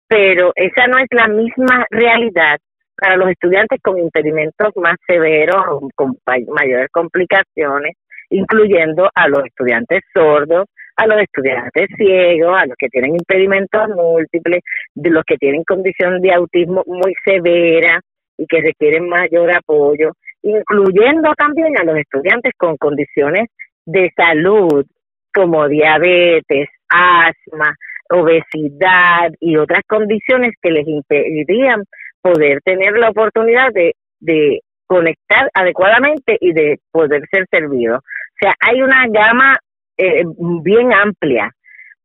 Speaker 8: Pero esa no es la misma realidad para los estudiantes con impedimentos más severos, o con mayores complicaciones, incluyendo a los estudiantes sordos, a los estudiantes ciegos, a los que tienen impedimentos múltiples, de los que tienen condición de autismo muy severa y que requieren mayor apoyo, incluyendo también a los estudiantes con condiciones de salud como diabetes, asma, obesidad y otras condiciones que les impedirían poder tener la oportunidad de, de conectar adecuadamente y de poder ser servidos. O sea, hay una gama eh, bien amplia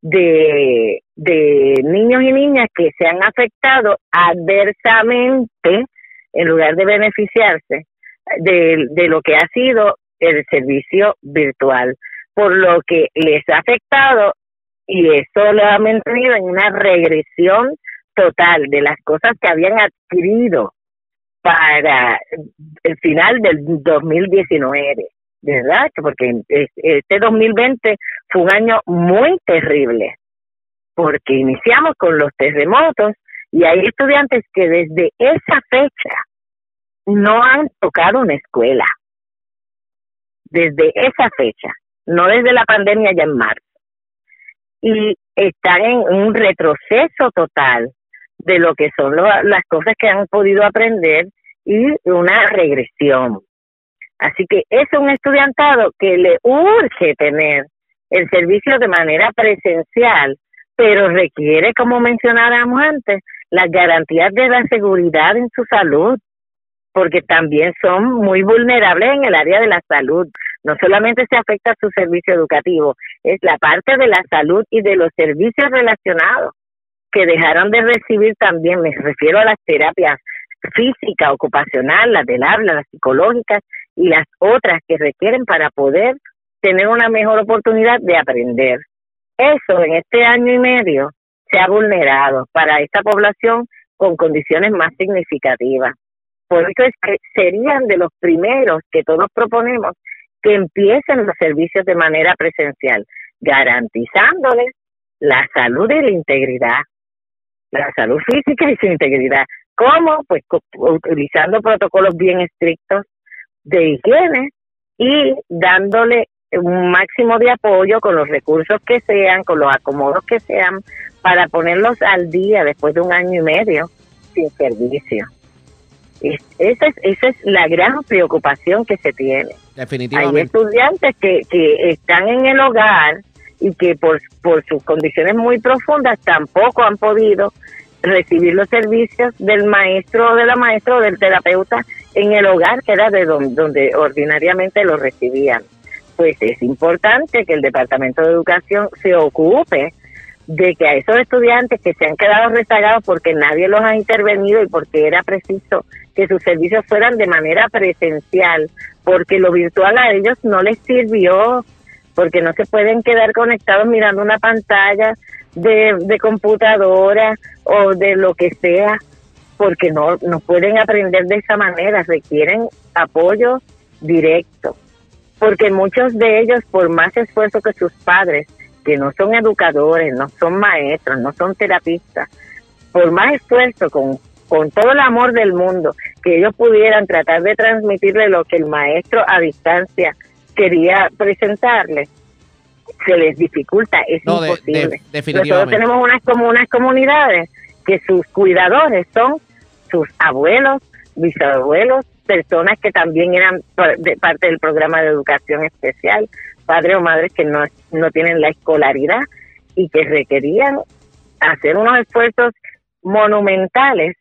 Speaker 8: de, de niños y niñas que se han afectado adversamente en lugar de beneficiarse de, de lo que ha sido el servicio virtual, por lo que les ha afectado y eso lo ha mantenido en una regresión total de las cosas que habían adquirido para el final del 2019, ¿verdad? Porque es- este 2020 fue un año muy terrible, porque iniciamos con los terremotos y hay estudiantes que desde esa fecha no han tocado una escuela, desde esa fecha, no desde la pandemia ya en marzo y están en un retroceso total de lo que son las cosas que han podido aprender y una regresión. Así que es un estudiantado que le urge tener el servicio de manera presencial, pero requiere, como mencionábamos antes, las garantías de la seguridad en su salud, porque también son muy vulnerables en el área de la salud. No solamente se afecta su servicio educativo, es la parte de la salud y de los servicios relacionados que dejaron de recibir también, me refiero a las terapias física, ocupacional, las del habla, las psicológicas y las otras que requieren para poder tener una mejor oportunidad de aprender. Eso en este año y medio se ha vulnerado para esta población con condiciones más significativas. Por eso es que serían de los primeros que todos proponemos que empiecen los servicios de manera presencial, garantizándoles la salud y la integridad, la salud física y su integridad. ¿Cómo? Pues utilizando protocolos bien estrictos de higiene y dándole un máximo de apoyo con los recursos que sean, con los acomodos que sean, para ponerlos al día después de un año y medio sin servicio. Es- esa, es, esa es la gran preocupación que se tiene. Hay estudiantes que, que están en el hogar y que por, por sus condiciones muy profundas tampoco han podido recibir los servicios del maestro o de la maestra o del terapeuta en el hogar, que era de don- donde ordinariamente lo recibían. Pues es importante que el Departamento de Educación se ocupe de que a esos estudiantes que se han quedado rezagados porque nadie los ha intervenido y porque era preciso que sus servicios fueran de manera presencial, porque lo virtual a ellos no les sirvió, porque no se pueden quedar conectados mirando una pantalla de, computadora o de lo que sea, porque no, no pueden aprender de esa manera, requieren apoyo directo, porque muchos de ellos, por más esfuerzo que sus padres, que no son educadores, no son maestros, no son terapistas, por más esfuerzo, con, con todo el amor del mundo, que ellos pudieran tratar de transmitirle lo que el maestro a distancia quería presentarles, se les dificulta, es
Speaker 2: No, de- de-
Speaker 8: imposible.
Speaker 2: definitivamente.
Speaker 8: Nosotros tenemos unas, como unas comunidades que sus cuidadores son sus abuelos, bisabuelos, personas que también eran de parte del programa de educación especial, padres o madres que no, no tienen la escolaridad y que requerían hacer unos esfuerzos monumentales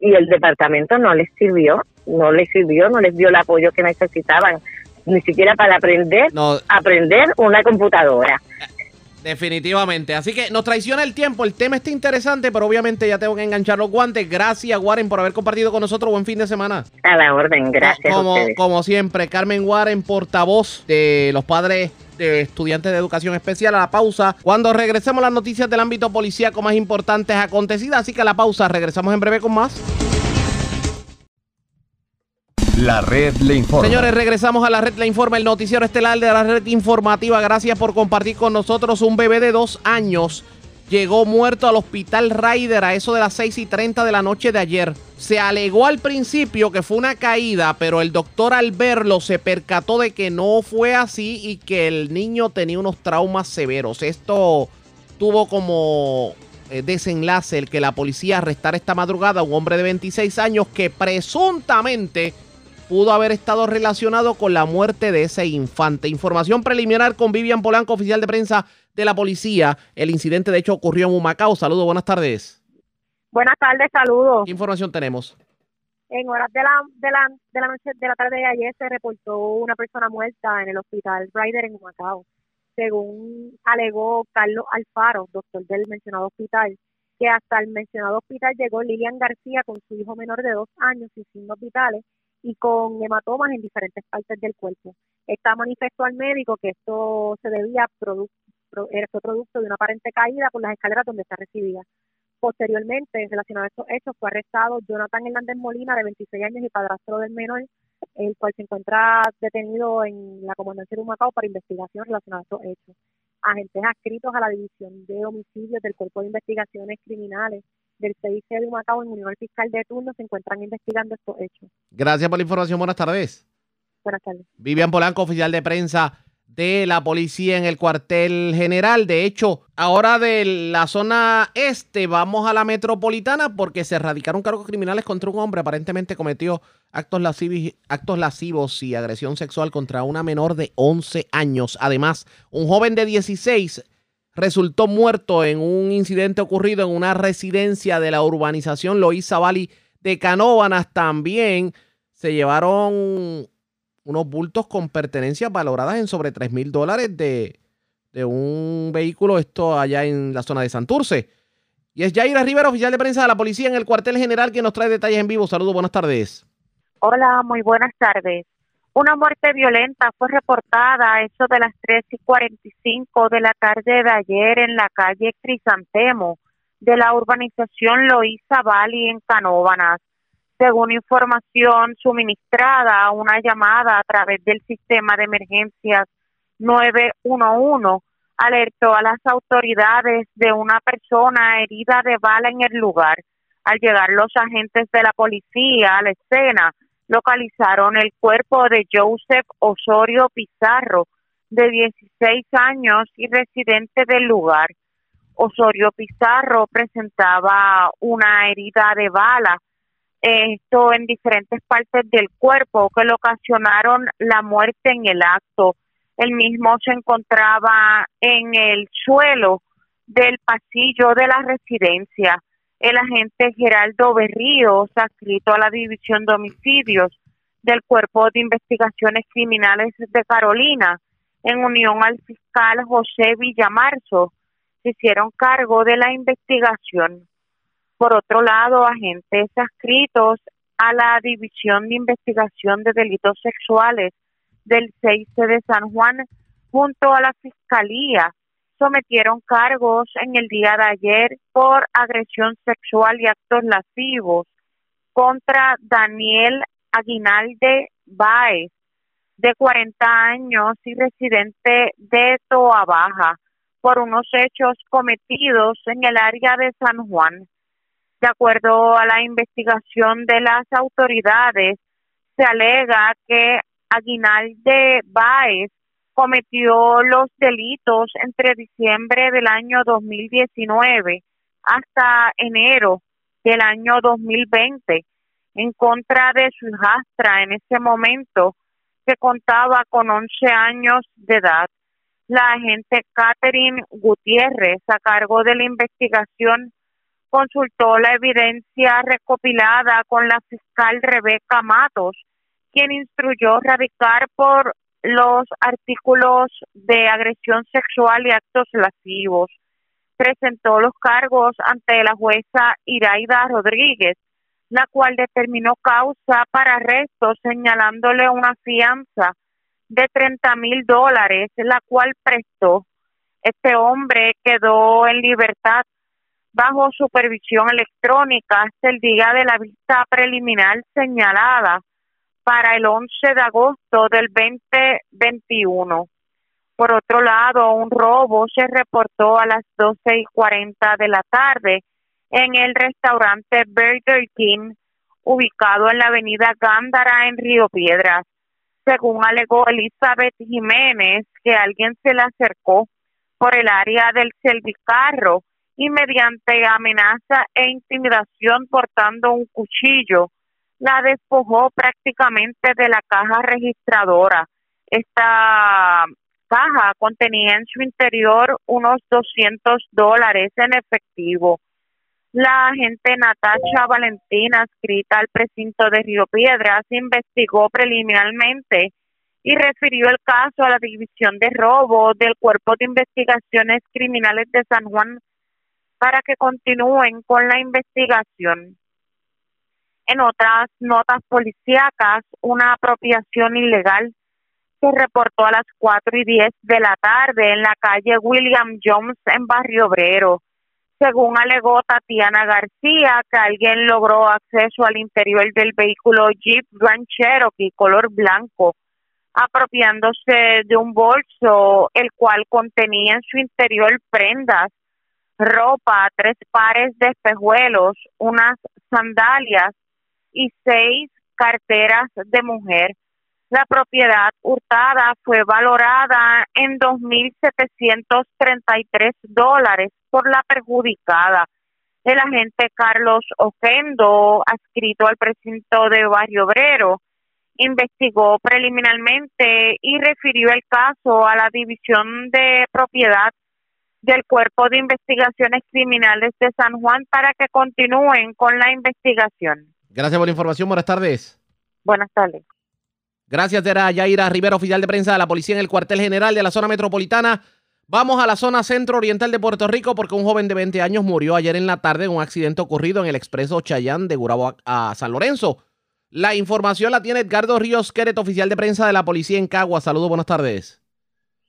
Speaker 8: y el departamento no les sirvió, no les sirvió, no les dio el apoyo que necesitaban, ni siquiera para aprender,
Speaker 2: No,
Speaker 8: aprender una computadora.
Speaker 2: Definitivamente. Así que nos traiciona el tiempo. El tema está interesante, pero obviamente ya tengo que enganchar los guantes. Gracias, Warren, por haber compartido con nosotros. Buen fin de semana.
Speaker 8: A la orden, gracias
Speaker 2: como siempre, Carmen Warren, portavoz de los padres de estudiantes de educación especial. A la pausa. Cuando regresemos las noticias del ámbito policíaco más importantes acontecidas. Así que a la pausa, regresamos en breve con más.
Speaker 6: La red le informa.
Speaker 2: Señores, regresamos a la red La Informa, el noticiero estelar de la red informativa. Gracias por compartir con nosotros. Un bebé de dos años llegó muerto al hospital Ryder a eso de las 6 y 30 de la noche de ayer. Se alegó al principio que fue una caída, pero el doctor al verlo se percató de que no fue así y que el niño tenía unos traumas severos. Esto tuvo como eh, desenlace el que la policía arrestara esta madrugada a un hombre de 26 años que presuntamente pudo haber estado relacionado con la muerte de ese infante. Información preliminar con Vivian Polanco, oficial de prensa de la policía. El incidente de hecho ocurrió en Humacao. Saludos, buenas tardes.
Speaker 9: Buenas tardes, saludos.
Speaker 2: ¿Qué información tenemos?
Speaker 9: En horas de la, de la, de la noche de la tarde de ayer se reportó una persona muerta en el hospital Ryder en Humacao. Según alegó Carlos Alfaro, doctor del mencionado hospital, que hasta el mencionado hospital llegó Lilian García con su hijo menor de dos años sin signos vitales y con hematomas en diferentes partes del cuerpo. Esta manifestó al médico que esto se debía produ- pro- producto de una aparente caída por las escaleras donde está recibida. Posteriormente, relacionado a estos hechos, fue arrestado Jonathan Hernández Molina, de 26 años y padrastro del menor, el cual se encuentra detenido en la comandancia de Humacao para investigación relacionada a estos hechos. Agentes adscritos a la División de Homicidios del Cuerpo de Investigaciones Criminales del CIC de Humacao en unión al fiscal de turno se encuentran investigando estos hechos.
Speaker 2: Gracias por la información. Buenas tardes.
Speaker 9: Buenas tardes.
Speaker 2: Vivian Polanco, oficial de prensa de la policía en el cuartel general. De hecho, ahora de la zona este vamos a la metropolitana porque se erradicaron cargos criminales contra un hombre. Aparentemente cometió actos, lascivi- actos lascivos y agresión sexual contra una menor de 11 años. Además, un joven de 16 resultó muerto en un incidente ocurrido en una residencia de la urbanización Loíza Valley de Canóvanas. También se llevaron unos bultos con pertenencias valoradas en sobre 3 mil dólares de, de un vehículo, esto allá en la zona de Santurce. Y es Yaira Rivera, oficial de prensa de la policía en el cuartel general, que nos trae detalles en vivo. Saludos, buenas tardes.
Speaker 10: Hola, muy buenas tardes. Una muerte violenta fue reportada a eso de las 3 y 45 de la tarde de ayer en la calle Crisantemo de la urbanización Loíza Valley en Canóvanas. Según información suministrada a una llamada a través del sistema de emergencias 911, alertó a las autoridades de una persona herida de bala en el lugar. Al llegar los agentes de la policía a la escena, localizaron el cuerpo de Joseph Osorio Pizarro, de 16 años y residente del lugar. Osorio Pizarro presentaba una herida de bala, esto en diferentes partes del cuerpo que le ocasionaron la muerte en el acto. El mismo se encontraba en el suelo del pasillo de la residencia. El agente Geraldo Berríos, adscrito a la División de Homicidios del Cuerpo de Investigaciones Criminales de Carolina, en unión al fiscal José Villamarzo, se hicieron cargo de la investigación. Por otro lado, agentes adscritos a la División de Investigación de Delitos Sexuales del 6 de San Juan, junto a la Fiscalía, sometieron cargos en el día de ayer por agresión sexual y actos lascivos contra Daniel Aguinalde Báez, de 40 años y residente de Toa Baja, por unos hechos cometidos en el área de San Juan. De acuerdo a la investigación de las autoridades, se alega que Aguinalde Báez cometió los delitos entre diciembre del año 2019 hasta enero del año 2020 en contra de su hijastra en ese momento que contaba con 11 años de edad. La agente Catherine Gutiérrez, a cargo de la investigación, consultó la evidencia recopilada con la fiscal Rebeca Matos, quien instruyó radicar por los artículos de agresión sexual y actos lascivos. Presentó los cargos ante la jueza Iraida Rodríguez, la cual determinó causa para arresto señalándole una fianza de 30 mil dólares, la cual prestó. Este hombre quedó en libertad bajo supervisión electrónica hasta el día de la vista preliminar señalada para el 11 de agosto del 2021. Por otro lado, un robo se reportó a las 12 y 40 de la tarde en el restaurante Burger King, ubicado en la avenida Gándara en Río Piedras. Según alegó Elizabeth Jiménez, que alguien se le acercó por el área del servicarro y mediante amenaza e intimidación portando un cuchillo, la despojó prácticamente de la caja registradora. Esta caja contenía en su interior unos 200 dólares en efectivo. La agente Natasha Valentina, escrita al precinto de Río Piedras, investigó preliminarmente y refirió el caso a la División de Robo del Cuerpo de Investigaciones Criminales de San Juan para que continúen con la investigación. En otras notas policíacas, una apropiación ilegal se reportó a las 4 y 10 de la tarde en la calle William Jones en Barrio Obrero. Según alegó Tatiana García, que alguien logró acceso al interior del vehículo Jeep Grand Cherokee color blanco, apropiándose de un bolso el cual contenía en su interior prendas, ropa, tres pares de espejuelos, unas sandalias y seis carteras de mujer. La propiedad hurtada fue valorada en 2.733 dólares por la perjudicada. El agente Carlos Oquendo, adscrito al precinto de Barrio Obrero, investigó preliminarmente y refirió el caso a la División de Propiedad del Cuerpo de Investigaciones Criminales de San Juan para que continúen con la investigación.
Speaker 2: Gracias por la información. Buenas tardes.
Speaker 10: Buenas tardes.
Speaker 2: Gracias, era Yaira Rivera, oficial de prensa de la policía en el cuartel general de la zona metropolitana. Vamos a la zona centro-oriental de Puerto Rico porque un joven de 20 años murió ayer en la tarde en un accidente ocurrido en el expreso Chayán de Gurabo a San Lorenzo. La información la tiene Edgardo Ríos Queret, oficial de prensa de la policía en Cagua. Saludos, buenas tardes.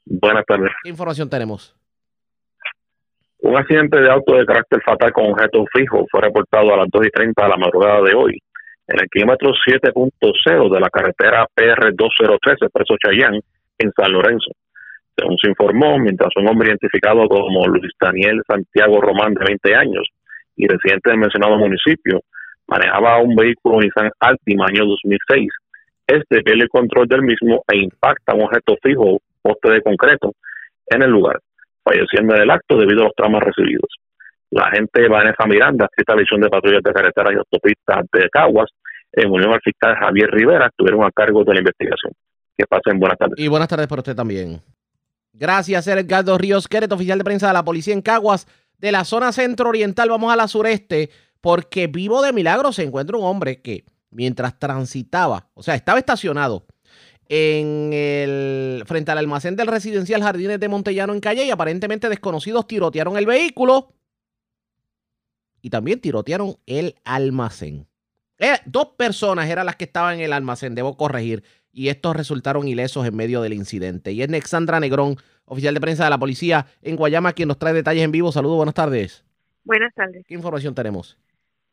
Speaker 7: Buenas tardes.
Speaker 2: ¿Qué información tenemos?
Speaker 7: Un accidente de auto de carácter fatal con objeto fijo fue reportado a las 2 y 30 de la madrugada de hoy en el kilómetro 7.0 de la carretera PR203 Expreso Chayán en San Lorenzo. Según se informó, mientras un hombre identificado como Luis Daniel Santiago Román de 20 años y residente del mencionado municipio manejaba un vehículo Nissan Altima año 2006, este pierde el control del mismo e impacta un objeto fijo, poste de concreto, en el lugar falleciendo en el acto debido a los traumas recibidos. La agente Vanessa Miranda, esta visión de patrullas de carreteras y autopistas de Caguas, en unión al fiscal Javier Rivera, estuvieron a cargo de la investigación. Que pasen buenas tardes.
Speaker 2: Y buenas tardes para usted también. Gracias, Edgardo Ríos Queret, oficial de prensa de la policía en Caguas. De la zona centro-oriental vamos a la sureste, porque vivo de milagro se encuentra un hombre que mientras transitaba, o sea, estaba estacionado en el, frente al almacén del residencial Jardines de Montellano en Calle y aparentemente desconocidos tirotearon el vehículo y también tirotearon el almacén. Eh, dos personas eran las que estaban en el almacén, debo corregir, y estos resultaron ilesos en medio del incidente. Y es Nexandra Negrón, oficial de prensa de la policía en Guayama, quien nos trae detalles en vivo. Saludos, buenas tardes.
Speaker 9: Buenas tardes.
Speaker 2: ¿Qué información tenemos?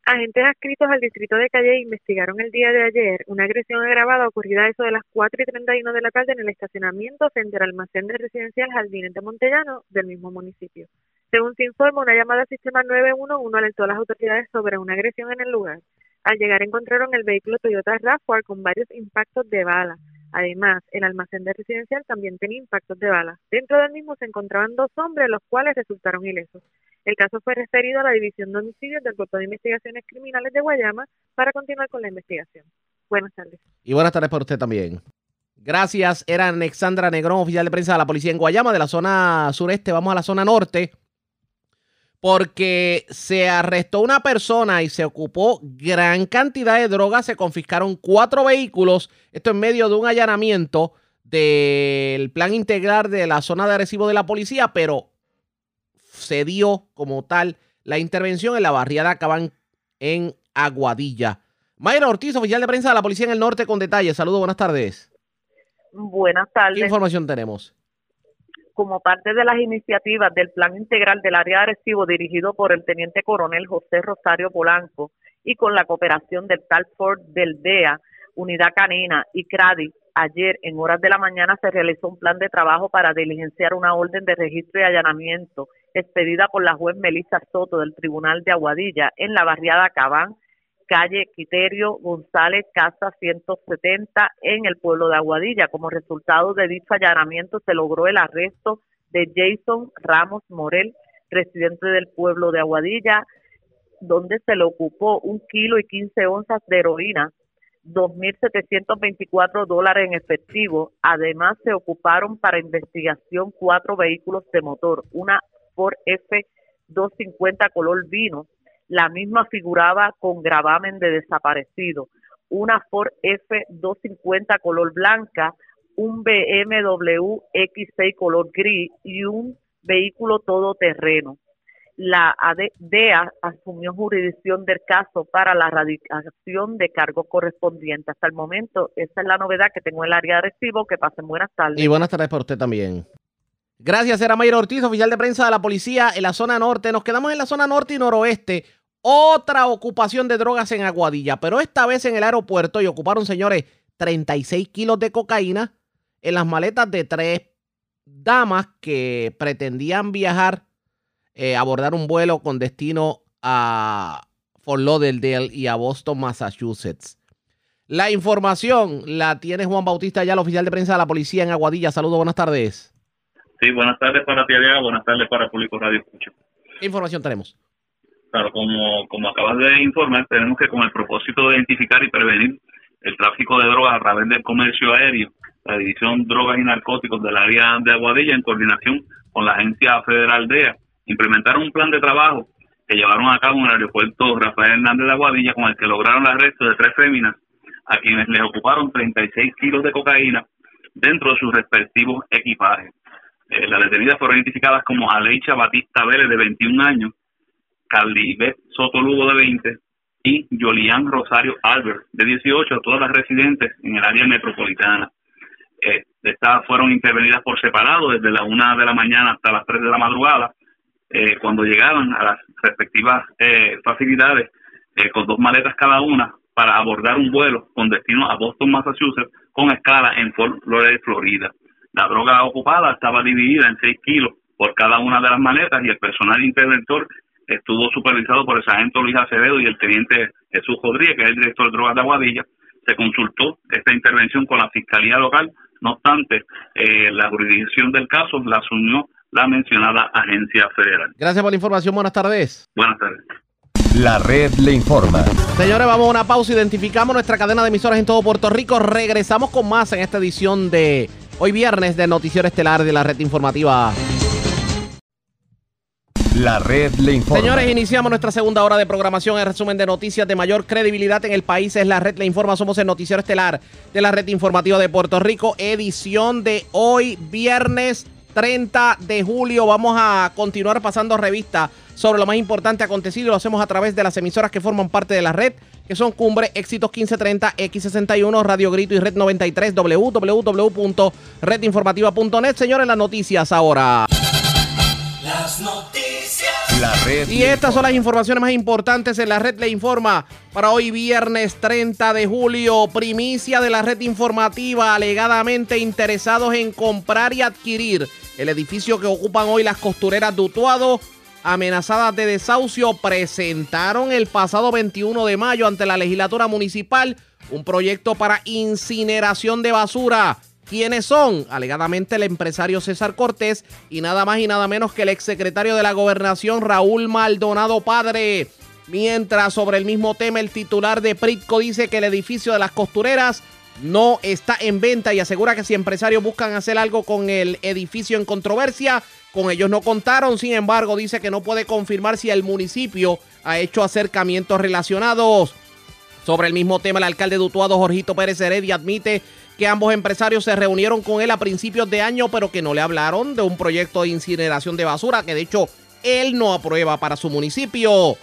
Speaker 9: Agentes adscritos al distrito de Calle investigaron el día de ayer una agresión agravada ocurrida a eso de las 4 y 31 de la tarde en el estacionamiento frente al almacén de residencial Jardines de Montellano del mismo municipio. Según se informa, una llamada al sistema 911 alertó a las autoridades sobre una agresión en el lugar. Al llegar encontraron el vehículo Toyota RAV4 con varios impactos de bala. Además, el almacén de residencial también tenía impactos de balas. Dentro del mismo se encontraban dos hombres, los cuales resultaron ilesos. El caso fue referido a la División de Homicidios del Cuerpo de Investigaciones Criminales de Guayama para continuar con la investigación. Buenas tardes.
Speaker 2: Y buenas tardes para usted también. Gracias. Era Alexandra Negrón, oficial de prensa de la policía en Guayama, de la zona sureste. Vamos a la zona norte. Porque se arrestó una persona y se ocupó gran cantidad de drogas. Se confiscaron cuatro vehículos. Esto en medio de un allanamiento del plan integral de la zona de recibo de la policía, pero se dio como tal la intervención en la barriada Cabán en Aguadilla. Mayra Ortiz, oficial de prensa de la Policía en el Norte, con detalles. Saludos, buenas tardes.
Speaker 11: Buenas tardes.
Speaker 2: ¿Qué información tenemos?
Speaker 11: Como parte de las iniciativas del Plan Integral del Área de Arecibo dirigido por el Teniente Coronel José Rosario Polanco y con la cooperación del Talford del DEA, Unidad Canina y CRADI, ayer en horas de la mañana se realizó un plan de trabajo para diligenciar una orden de registro y allanamiento expedida por la juez Melissa Soto del Tribunal de Aguadilla en la barriada Cabán, calle Quiterio González, casa 170, en el pueblo de Aguadilla. Como resultado de dicho allanamiento se logró el arresto de Jason Ramos Morel, residente del pueblo de Aguadilla, donde se le ocupó un kilo y 15 onzas de heroína, 2.724 dólares en efectivo. Además, se ocuparon para investigación cuatro vehículos de motor, una Ford F250 color vino, la misma figuraba con gravamen de desaparecido. Una Ford F250 color blanca, un BMW X6 color gris y un vehículo todoterreno. La DEA asumió jurisdicción del caso para la radicación de cargos correspondientes. Hasta el momento, esa es la novedad que tengo en el área de recibo. Que pasen buenas tardes.
Speaker 2: Y buenas tardes para usted también. Gracias, era Mayra Ortiz, oficial de prensa de la policía en la zona norte. Nos quedamos en la zona norte y noroeste otra ocupación de drogas en Aguadilla, pero esta vez en el aeropuerto y ocuparon, señores, 36 kilos de cocaína en las maletas de tres damas que pretendían viajar, eh, abordar un vuelo con destino a Fort Lauderdale y a Boston, Massachusetts. La información la tiene Juan Bautista, ya el oficial de prensa de la policía en Aguadilla. Saludos, buenas tardes.
Speaker 12: Sí, buenas tardes para ti, buenas tardes para el público Radio Escucha.
Speaker 2: ¿Qué información tenemos?
Speaker 12: Claro, como, como acabas de informar, tenemos que con el propósito de identificar y prevenir el tráfico de drogas a través del comercio aéreo, la División Drogas y Narcóticos del área de Aguadilla, en coordinación con la Agencia Federal DEA, implementaron un plan de trabajo que llevaron a cabo en el aeropuerto Rafael Hernández de Aguadilla, con el que lograron el arresto de tres féminas, a quienes les ocuparon 36 kilos de cocaína dentro de sus respectivos equipajes. Eh, las detenidas fueron identificadas como Aleicha Batista Vélez, de 21 años, Calibet Soto Lugo de 20 y Yolian Rosario Albert de 18, todas las residentes en el área metropolitana. Eh, estas fueron intervenidas por separado desde la una de la mañana hasta las 3 de la madrugada, eh, cuando llegaban a las respectivas eh, facilidades eh, con dos maletas cada una para abordar un vuelo con destino a Boston, Massachusetts, con escala en Fort Lauderdale, Florida. La droga ocupada estaba dividida en 6 kilos por cada una de las maletas y el personal interventor estuvo supervisado por el sargento Luis Acevedo y el teniente Jesús Rodríguez, que es el director de drogas de Aguadilla. Se consultó esta intervención con la Fiscalía Local, no obstante, eh, la jurisdicción del caso la asumió la mencionada agencia federal.
Speaker 2: Gracias por la información, buenas tardes.
Speaker 12: Buenas tardes.
Speaker 6: La red le informa.
Speaker 2: Señores, vamos a una pausa. Identificamos nuestra cadena de emisoras en todo Puerto Rico. Regresamos con más en esta edición de hoy viernes del Noticiero Estelar de la Red Informativa.
Speaker 6: La red le informa.
Speaker 2: Señores, iniciamos nuestra segunda hora de programación. El resumen de noticias de mayor credibilidad en el país es la red le informa. Somos el noticiero estelar de la red informativa de Puerto Rico. Edición de hoy, viernes 30 de julio. Vamos a continuar pasando revista sobre lo más importante acontecido. Lo hacemos a través de las emisoras que forman parte de la red, que son Cumbre, Éxitos 1530, X61, Radio Grito y Red 93, www.redinformativa.net. Señores, las noticias ahora.
Speaker 13: Las noticias.
Speaker 6: La red
Speaker 2: Y estas son las informaciones más importantes en la red le informa para hoy viernes 30 de julio. Primicia de la red informativa alegadamente interesados en comprar y adquirir el edificio que ocupan hoy las costureras de Utuado amenazadas de desahucio presentaron el pasado 21 de mayo ante la legislatura municipal un proyecto para incineración de basura. ¿Quiénes son? Alegadamente el empresario César Cortés y nada más y nada menos que el exsecretario de la gobernación Raúl Maldonado Padre. Mientras sobre el mismo tema el titular de Pritco dice que el edificio de las costureras no está en venta y asegura que si empresarios buscan hacer algo con el edificio en controversia, con ellos no contaron. Sin embargo, dice que no puede confirmar si el municipio ha hecho acercamientos relacionados. Sobre el mismo tema, el alcalde de Utuado, Jorgito Pérez Heredia, admite que ambos empresarios se reunieron con él a principios de año, pero que no le hablaron de un proyecto de incineración de basura, que de hecho él no aprueba para su municipio.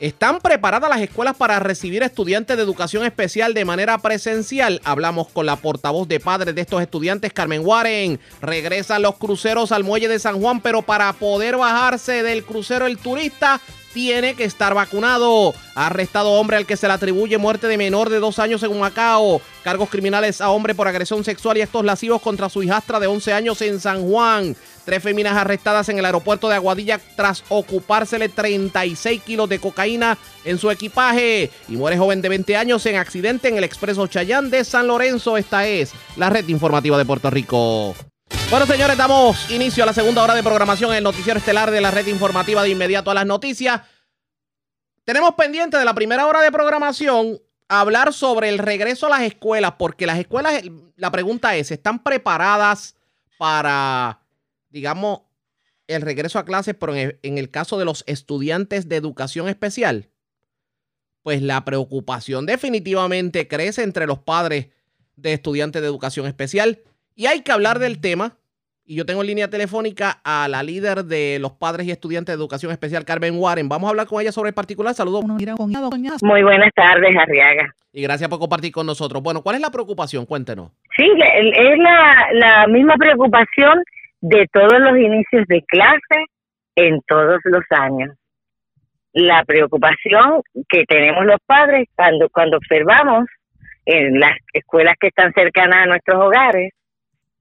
Speaker 2: ¿Están preparadas las escuelas para recibir estudiantes de educación especial de manera presencial? Hablamos con la portavoz de padres de estos estudiantes, Carmen Warren. Regresan los cruceros al muelle de San Juan, pero para poder bajarse del crucero el turista tiene que estar vacunado. Arrestado hombre al que se le atribuye muerte de menor de dos años en Macao. Cargos criminales a hombre por agresión sexual y actos lascivos contra su hijastra de 11 años en San Juan. Tres féminas arrestadas en el aeropuerto de Aguadilla tras ocupársele 36 kilos de cocaína en su equipaje. Y muere joven de 20 años en accidente en el expreso Chayán de San Lorenzo. Esta es la red informativa de Puerto Rico. Bueno, señores, damos inicio a la segunda hora de programación en el noticiero estelar de la red informativa de inmediato a las noticias. Tenemos pendiente de la primera hora de programación hablar sobre el regreso a las escuelas, porque las escuelas, la pregunta es, ¿están preparadas para, digamos, el regreso a clases, pero en el, en el caso de los estudiantes de educación especial? Pues la preocupación definitivamente crece entre los padres de estudiantes de educación especial y hay que hablar del tema. Y yo tengo en línea telefónica a la líder de los padres y estudiantes de educación especial, Carmen Warren. Vamos a hablar con ella sobre el particular. Saludos.
Speaker 8: Muy buenas tardes, Arriaga.
Speaker 2: Y gracias por compartir con nosotros. Bueno, ¿cuál es la preocupación? Cuéntenos.
Speaker 8: Sí, el- es la, la misma preocupación de todos los inicios de clase en todos los años. La preocupación que tenemos los padres cuando, cuando observamos en las escuelas que están cercanas a nuestros hogares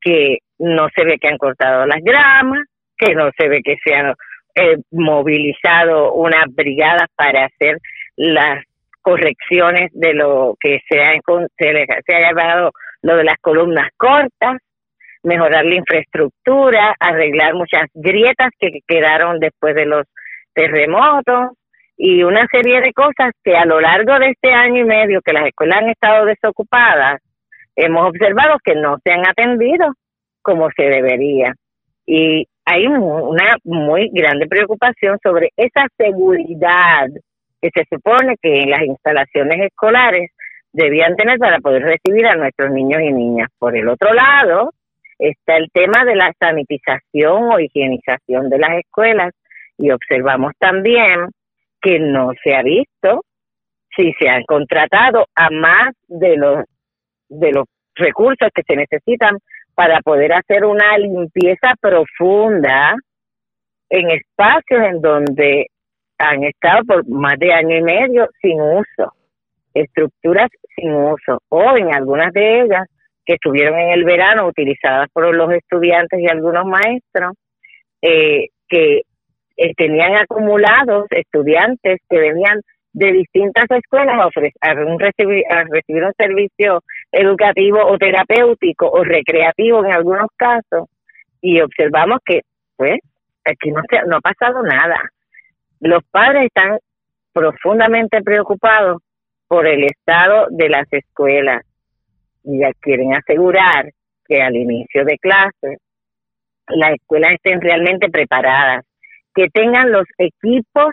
Speaker 8: que no se ve que han cortado las gramas, que no se ve que se han eh, movilizado unas brigadas para hacer las correcciones de lo que se ha, se, se ha llamado lo de las columnas cortas, mejorar la infraestructura, arreglar muchas grietas que quedaron después de los terremotos y una serie de cosas que a lo largo de este año y medio que las escuelas han estado desocupadas, hemos observado que no se han atendido como se debería. Y hay una muy grande preocupación sobre esa seguridad que se supone que en las instalaciones escolares debían tener para poder recibir a nuestros niños y niñas. Por el otro lado, está el tema de la sanitización o higienización de las escuelas y observamos también que no se ha visto si se han contratado a más de los de los recursos que se necesitan para poder hacer una limpieza profunda en espacios en donde han estado por más de año y medio sin uso, estructuras sin uso, o en algunas de ellas que estuvieron en el verano utilizadas por los estudiantes y algunos maestros, eh, que eh, tenían acumulados estudiantes que venían de distintas escuelas a, ofre- a un recibir un servicio educativo o terapéutico o recreativo en algunos casos y observamos que pues aquí no se, no ha pasado nada. Los padres están profundamente preocupados por el estado de las escuelas y ya quieren asegurar que al inicio de clases las escuelas estén realmente preparadas, que tengan los equipos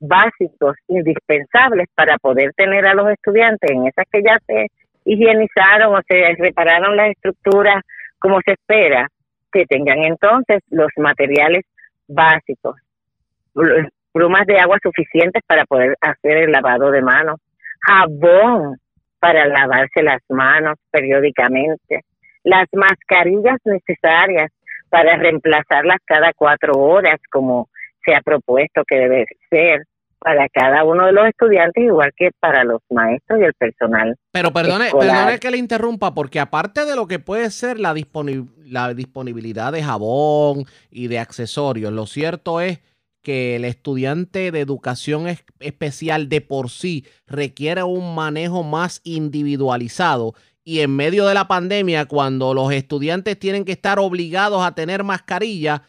Speaker 8: básicos indispensables para poder tener a los estudiantes en esas que ya se higienizaron o se repararon las estructuras como se espera, que tengan entonces los materiales básicos, pl- plumas de agua suficientes para poder hacer el lavado de manos, jabón para lavarse las manos periódicamente, las mascarillas necesarias para reemplazarlas cada cuatro horas como se ha propuesto que debe ser para cada uno de los estudiantes igual que para los maestros y el personal.
Speaker 2: Pero perdone, perdone que le interrumpa, porque aparte de lo que puede ser la, disponi- la disponibilidad de jabón y de accesorios, lo cierto es que el estudiante de educación es- especial de por sí requiere un manejo más individualizado y en medio de la pandemia, cuando los estudiantes tienen que estar obligados a tener mascarilla,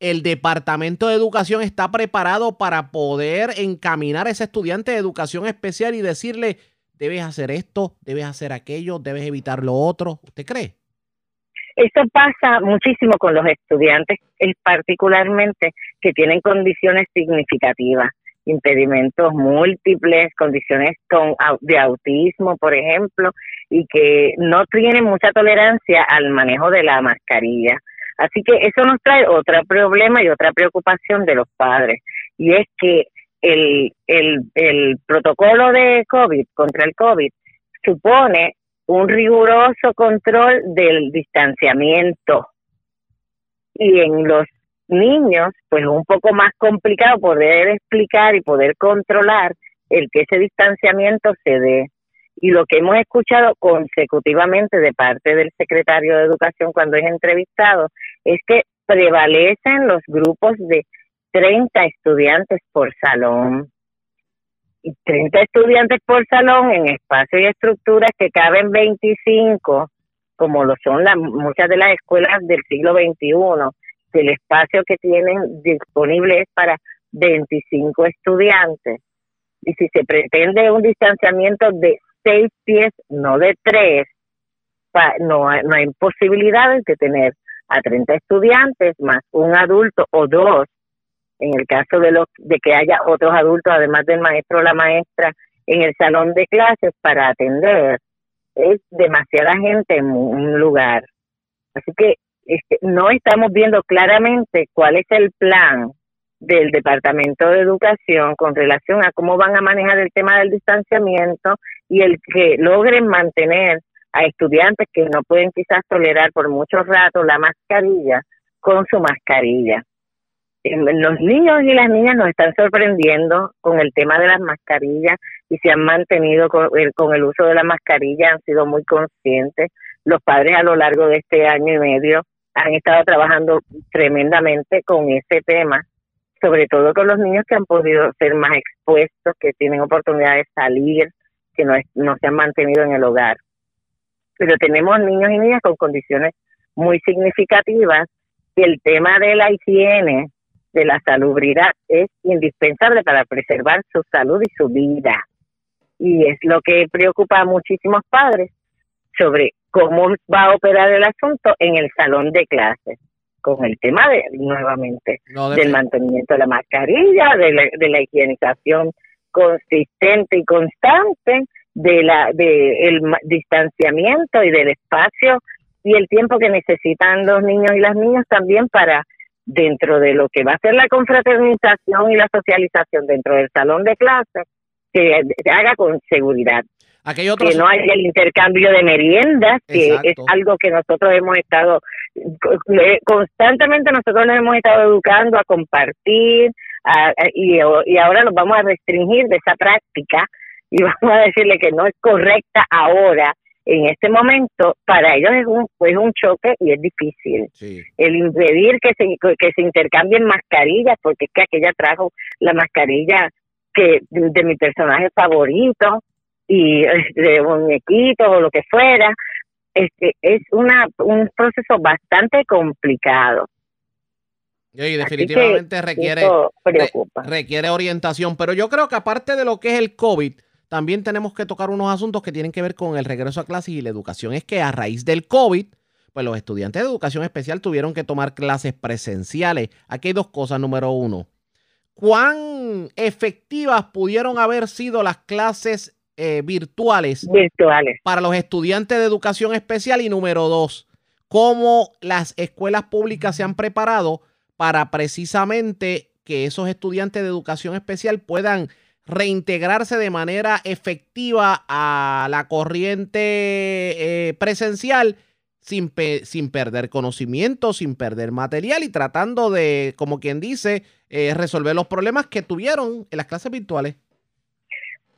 Speaker 2: el Departamento de Educación está preparado para poder encaminar a ese estudiante de educación especial y decirle, debes hacer esto, debes hacer aquello, debes evitar lo otro. ¿Usted cree?
Speaker 8: Esto pasa muchísimo con los estudiantes, es particularmente que tienen condiciones significativas, impedimentos múltiples, condiciones con, de autismo, por ejemplo, y que no tienen mucha tolerancia al manejo de la mascarilla. Así que eso nos trae otro problema y otra preocupación de los padres, y es que el, el, el protocolo de COVID, contra el COVID, supone un riguroso control del distanciamiento. Y en los niños, pues es un poco más complicado poder explicar y poder controlar el que ese distanciamiento se dé. Y lo que hemos escuchado consecutivamente de parte del secretario de Educación cuando es entrevistado es que prevalecen los grupos de 30 estudiantes por salón. Y 30 estudiantes por salón en espacios y estructuras que caben 25, como lo son las muchas de las escuelas del siglo XXI, que el espacio que tienen disponible es para 25 estudiantes. Y si se pretende un distanciamiento de 6 pies, no de 3, no, no hay posibilidades de tener a 30 estudiantes más un adulto o dos en el caso de los de que haya otros adultos además del maestro o la maestra en el salón de clases para atender es demasiada gente en un lugar así que este, no estamos viendo claramente cuál es el plan del Departamento de Educación con relación a cómo van a manejar el tema del distanciamiento y el que logren mantener a estudiantes que no pueden quizás tolerar por mucho rato la mascarilla con su mascarilla. Los niños y las niñas nos están sorprendiendo con el tema de las mascarillas y se han mantenido con el, uso de la mascarilla, han sido muy conscientes. Los padres a lo largo de este año y medio han estado trabajando tremendamente con ese tema, sobre todo con los niños que han podido ser más expuestos, que tienen oportunidad de salir, que no, no se han mantenido en el hogar pero tenemos niños y niñas con condiciones muy significativas y el tema de la higiene, de la salubridad, es indispensable para preservar su salud y su vida. Y es lo que preocupa a muchísimos padres sobre cómo va a operar el asunto en el salón de clases, con el tema de, nuevamente,
Speaker 2: No,
Speaker 8: del mantenimiento de la mascarilla, de la, de la higienización consistente y constante, de la de el ma- distanciamiento y del espacio y el tiempo que necesitan los niños y las niñas también para dentro de lo que va a ser la confraternización y la socialización dentro del salón de clases que se haga con seguridad que no haya el intercambio de meriendas, que
Speaker 2: Exacto.
Speaker 8: es algo que nosotros hemos estado, constantemente nosotros nos hemos estado educando a compartir a- a- y, y ahora nos vamos a restringir de esa práctica y <laughs> vamos a decirle que no es correcta ahora, en este momento, para ellos es un, es un choque y es difícil. El impedir que se, que se intercambien mascarillas, porque es que aquella trajo la mascarilla que de mi personaje favorito y eh, de muñequitos o lo que fuera, este es una un proceso bastante complicado.
Speaker 2: Y definitivamente requiere, requiere orientación. Pero yo creo que aparte de lo que es el COVID, también tenemos que tocar unos asuntos que tienen que ver con el regreso a clases y la educación. Es que a raíz del COVID, pues los estudiantes de educación especial tuvieron que tomar clases presenciales. Aquí hay dos cosas. Número uno, ¿cuán efectivas pudieron haber sido las clases eh, virtuales,
Speaker 8: virtuales
Speaker 2: para los estudiantes de educación especial? Y número dos, ¿cómo las escuelas públicas se han preparado para precisamente que esos estudiantes de educación especial puedan reintegrarse de manera efectiva a la corriente eh, presencial sin, pe- sin perder conocimiento, sin perder material y tratando de, como quien dice, eh, resolver los problemas que tuvieron en las clases virtuales.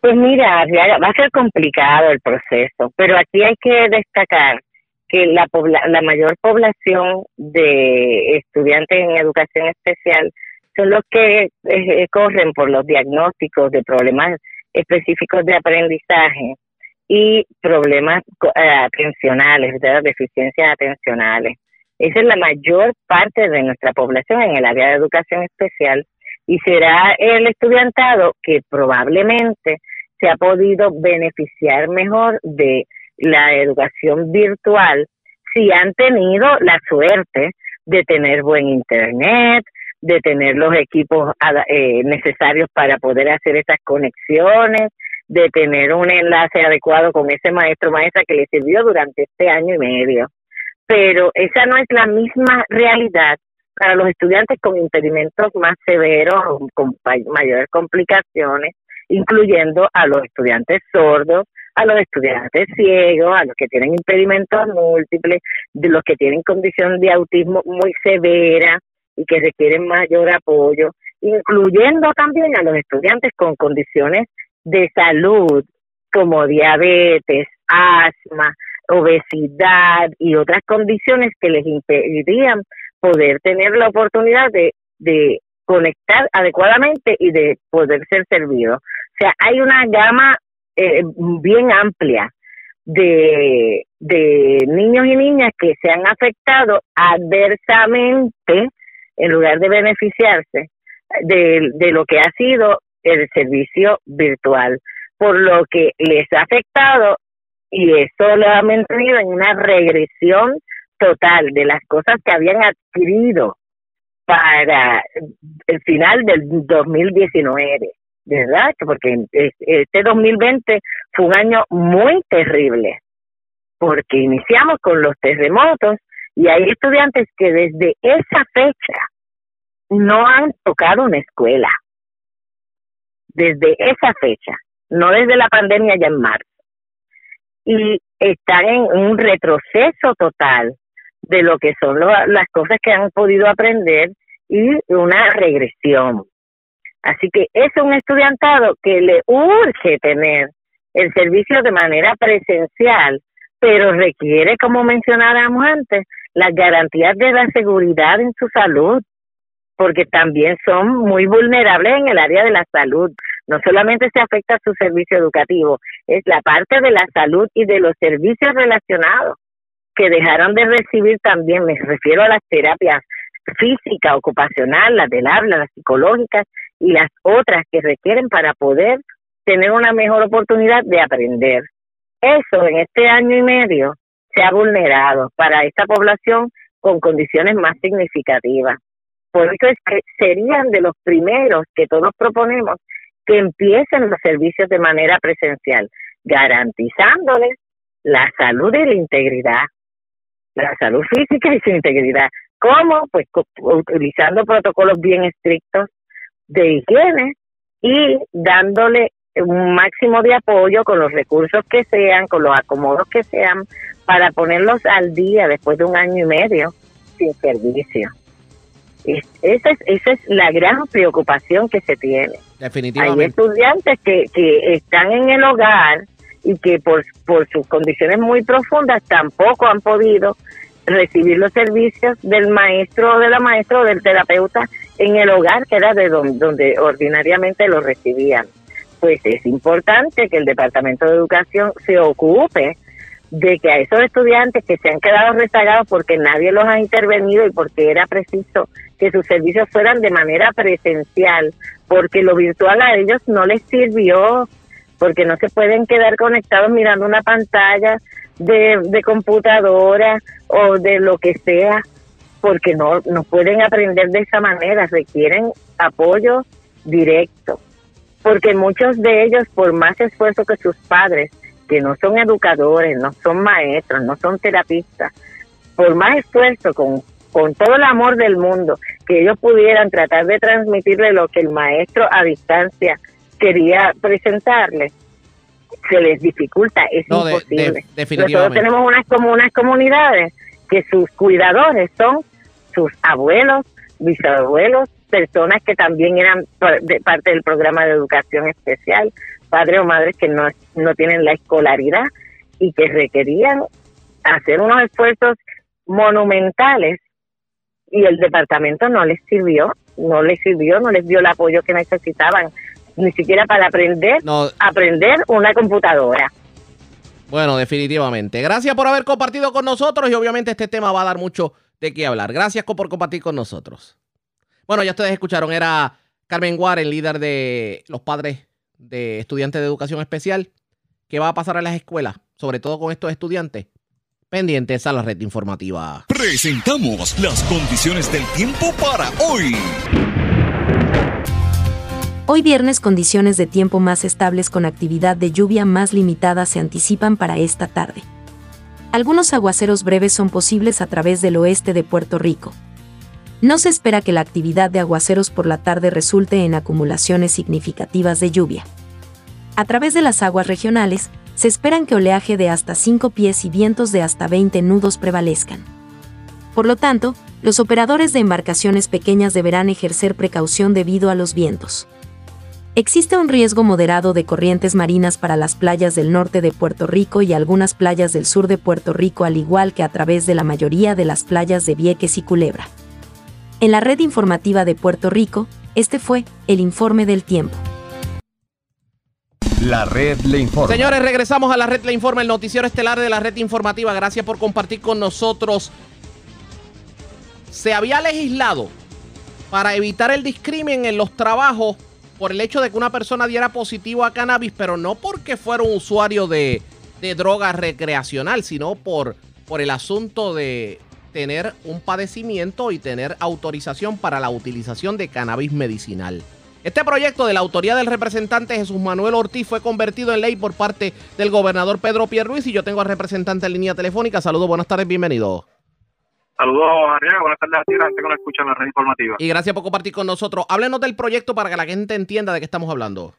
Speaker 8: Pues mira, va a ser complicado el proceso, pero aquí hay que destacar que la, la mayor población de estudiantes en educación especial son los que eh, corren por los diagnósticos de problemas específicos de aprendizaje y problemas eh, atencionales, ¿verdad? deficiencias atencionales. Esa es la mayor parte de nuestra población en el área de educación especial y será el estudiantado que probablemente se ha podido beneficiar mejor de la educación virtual si han tenido la suerte de tener buen internet, de tener los equipos eh, necesarios para poder hacer esas conexiones, de tener un enlace adecuado con ese maestro o maestra que le sirvió durante este año y medio. Pero esa no es la misma realidad para los estudiantes con impedimentos más severos, o con mayores complicaciones, incluyendo a los estudiantes sordos, a los estudiantes ciegos, a los que tienen impedimentos múltiples, de los que tienen condición de autismo muy severa y que requieren mayor apoyo, incluyendo también a los estudiantes con condiciones de salud como diabetes, asma, obesidad y otras condiciones que les impedirían poder tener la oportunidad de, de conectar adecuadamente y de poder ser servidos. O sea, hay una gama eh, bien amplia de, de niños y niñas que se han afectado adversamente en lugar de beneficiarse de, de lo que ha sido el servicio virtual, por lo que les ha afectado y eso lo ha mantenido en una regresión total de las cosas que habían adquirido para el final del 2019, ¿verdad? Porque es- este 2020 fue un año muy terrible, porque iniciamos con los terremotos y hay estudiantes que desde esa fecha no han tocado una escuela, desde esa fecha, no desde la pandemia ya en marzo y están en un retroceso total de lo que son las cosas que han podido aprender y una regresión. Así que es un estudiantado que le urge tener el servicio de manera presencial, pero requiere, como mencionábamos antes, las garantías de la seguridad en su salud, porque también son muy vulnerables en el área de la salud. No solamente se afecta su servicio educativo, es la parte de la salud y de los servicios relacionados que dejaron de recibir también, me refiero a las terapias física, ocupacional, las del habla, las psicológicas y las otras que requieren para poder tener una mejor oportunidad de aprender. Eso en este año y medio se ha vulnerado para esta población con condiciones más significativas. Por eso es que serían de los primeros que todos proponemos que empiecen los servicios de manera presencial, garantizándoles la salud y la integridad, la salud física y su integridad. ¿Cómo? Pues utilizando protocolos bien estrictos de higiene y dándole un máximo de apoyo con los recursos que sean, con los acomodos que sean, para ponerlos al día después de un año y medio sin servicio. Es- esa, es, esa es la gran preocupación que se tiene. Hay
Speaker 2: Definitivamente.
Speaker 8: estudiantes que, que están en el hogar y que por, por sus condiciones muy profundas tampoco han podido recibir los servicios del maestro o de la maestra o del terapeuta en el hogar, que era de don- donde ordinariamente lo recibían. Pues es importante que el Departamento de Educación se ocupe de que a esos estudiantes que se han quedado rezagados porque nadie los ha intervenido y porque era preciso que sus servicios fueran de manera presencial, porque lo virtual a ellos no les sirvió, porque no se pueden quedar conectados mirando una pantalla de, computadora o de lo que sea, porque no, no pueden aprender de esa manera, requieren apoyo directo, porque muchos de ellos, por más esfuerzo que sus padres, que no son educadores, no son maestros, no son terapistas, por más esfuerzo, con, con todo el amor del mundo, que ellos pudieran tratar de transmitirle lo que el maestro a distancia quería presentarles, se les dificulta, es
Speaker 2: No, de- de-
Speaker 8: imposible. Nosotros tenemos unas, como unas comunidades que sus cuidadores son sus abuelos, bisabuelos, personas que también eran de parte del programa de educación especial, padres o madres que no, no tienen la escolaridad y que requerían hacer unos esfuerzos monumentales y el departamento no les sirvió no les sirvió, no les dio el apoyo que necesitaban, ni siquiera para aprender, aprender una computadora.
Speaker 2: Bueno, definitivamente. Gracias por haber compartido con nosotros y obviamente este tema va a dar mucho de qué hablar. Gracias por compartir con nosotros. Bueno, ya ustedes escucharon, era Carmen el líder de los padres de estudiantes de educación especial. ¿Qué va a pasar en las escuelas? Sobre todo con estos estudiantes. Pendientes a la red informativa.
Speaker 3: Presentamos las condiciones del tiempo para hoy.
Speaker 5: Hoy viernes condiciones de tiempo más estables con actividad de lluvia más limitada se anticipan para esta tarde. Algunos aguaceros breves son posibles a través del oeste de Puerto Rico. No se espera que la actividad de aguaceros por la tarde resulte en acumulaciones significativas de lluvia. A través de las aguas regionales, se esperan que oleaje de hasta 5 pies y vientos de hasta 20 nudos prevalezcan. Por lo tanto, los operadores de embarcaciones pequeñas deberán ejercer precaución debido a los vientos. Existe un riesgo moderado de corrientes marinas para las playas del norte de Puerto Rico y algunas playas del sur de Puerto Rico, al igual que a través de la mayoría de las playas de Vieques y Culebra. En la red informativa de Puerto Rico, este fue el informe del tiempo.
Speaker 6: La red le informa.
Speaker 2: Señores, regresamos a la red le informa, el noticiero estelar de la red informativa. Gracias por compartir con nosotros. Se había legislado para evitar el discrimen en los trabajos por el hecho de que una persona diera positivo a cannabis, pero no porque fuera un usuario de, de droga recreacional, sino por, por el asunto de tener un padecimiento y tener autorización para la utilización de cannabis medicinal. Este proyecto de la autoría del representante Jesús Manuel Ortiz fue convertido en ley por parte del gobernador Pedro Pierluis y yo tengo al representante en línea telefónica. Saludos, buenas tardes, bienvenido.
Speaker 14: Saludos, Arriaga. Buenas tardes a ti, gente que nos escucha en la red informativa.
Speaker 2: Y gracias por compartir con nosotros. Háblenos del proyecto para que la gente entienda de qué estamos hablando.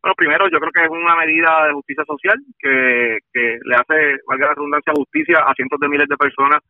Speaker 14: Bueno, primero, yo creo que es una medida de justicia social que, que le hace, valga la redundancia, justicia a cientos de miles de personas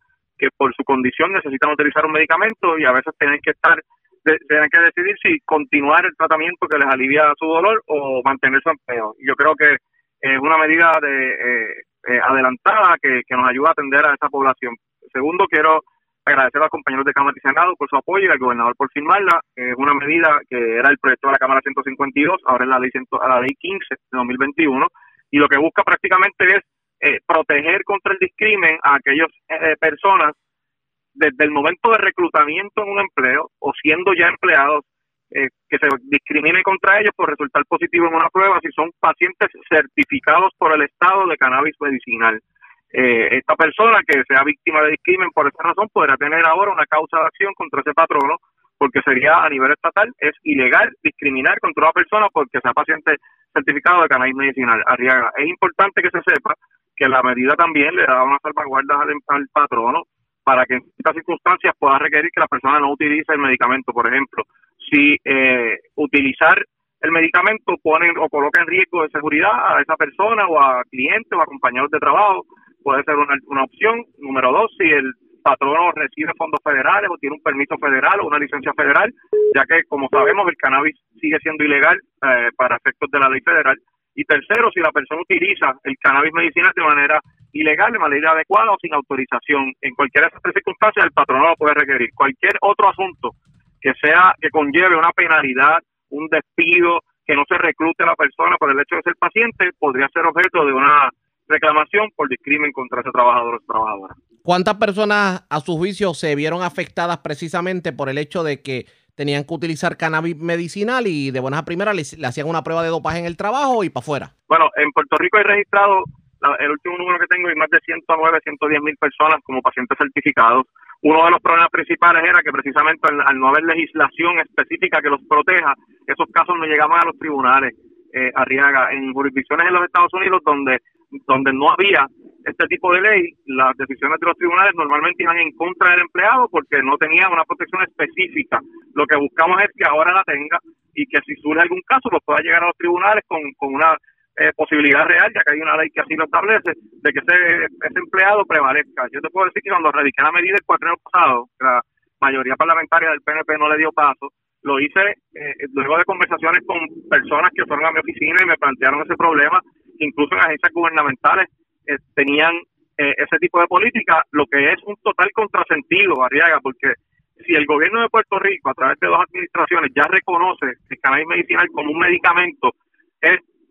Speaker 14: que por su condición necesitan utilizar un medicamento y a veces tienen que estar tienen que decidir si continuar el tratamiento que les alivia su dolor o mantener su empleo. Yo creo que es una medida de eh, eh, adelantada que, que nos ayuda a atender a esa población. Segundo, quiero agradecer a los compañeros de Cámara y Senado por su apoyo y al gobernador por firmarla. Es una medida que era el proyecto de la Cámara 152, ahora es la ley, la ley 15 de 2021, y lo que busca prácticamente es eh, proteger contra el discrimen a aquellas eh, personas desde el momento de reclutamiento en un empleo o siendo ya empleados eh, que se discrimine contra ellos por resultar positivo en una prueba si son pacientes certificados por el Estado de cannabis medicinal. Eh, esta persona que sea víctima de discrimen por esa razón podrá tener ahora una causa de acción contra ese patrono porque sería a nivel estatal es ilegal discriminar contra una persona porque sea paciente certificado de cannabis medicinal. Arriaga, es importante que se sepa que la medida también le da unas salvaguardas al, patrono para que en estas circunstancias pueda requerir que la persona no utilice el medicamento. Por ejemplo, si eh, utilizar el medicamento pone o coloca en riesgo de seguridad a esa persona o a clientes o a compañeros de trabajo, puede ser una, una opción. Número dos, si el patrono recibe fondos federales o tiene un permiso federal o una licencia federal, ya que, como sabemos, el cannabis sigue siendo ilegal eh, para efectos de la ley federal. Y tercero, si la persona utiliza el cannabis medicinal de manera ilegal, de manera adecuada o sin autorización, en cualquiera de esas circunstancias el patrono lo puede requerir. Cualquier otro asunto que sea que conlleve una penalidad, un despido, que no se reclute a la persona por el hecho de ser paciente, podría ser objeto de una reclamación por discrimen contra ese trabajador o trabajadora.
Speaker 2: ¿Cuántas personas a su juicio se vieron afectadas precisamente por el hecho de que tenían que utilizar cannabis medicinal y de buenas a primeras le, hacían una prueba de dopaje en el trabajo y para afuera?
Speaker 14: Bueno, en Puerto Rico hay registrado, el último número que tengo, hay más de 109, 110 mil personas como pacientes certificados. Uno de los problemas principales era que precisamente al, no haber legislación específica que los proteja, esos casos no llegaban a los tribunales. Eh, Arriaga, en jurisdicciones en los Estados Unidos donde donde no había este tipo de ley, las decisiones de los tribunales normalmente iban en contra del empleado porque no tenía una protección específica. Lo que buscamos es que ahora la tenga y que si surge algún caso, pues pueda llegar a los tribunales con, con una eh, posibilidad real, ya que hay una ley que así lo establece, de que ese, ese empleado prevalezca. Yo te puedo decir que cuando radiqué la medida el cuatreno pasado, la mayoría parlamentaria del PNP no le dio paso, lo hice eh, luego de conversaciones con personas que fueron a mi oficina y me plantearon ese problema incluso en agencias gubernamentales eh, tenían eh, ese tipo de política, lo que es un total contrasentido, Arriaga, porque si el gobierno de Puerto Rico, a través de dos administraciones, ya reconoce el cannabis medicinal como un medicamento,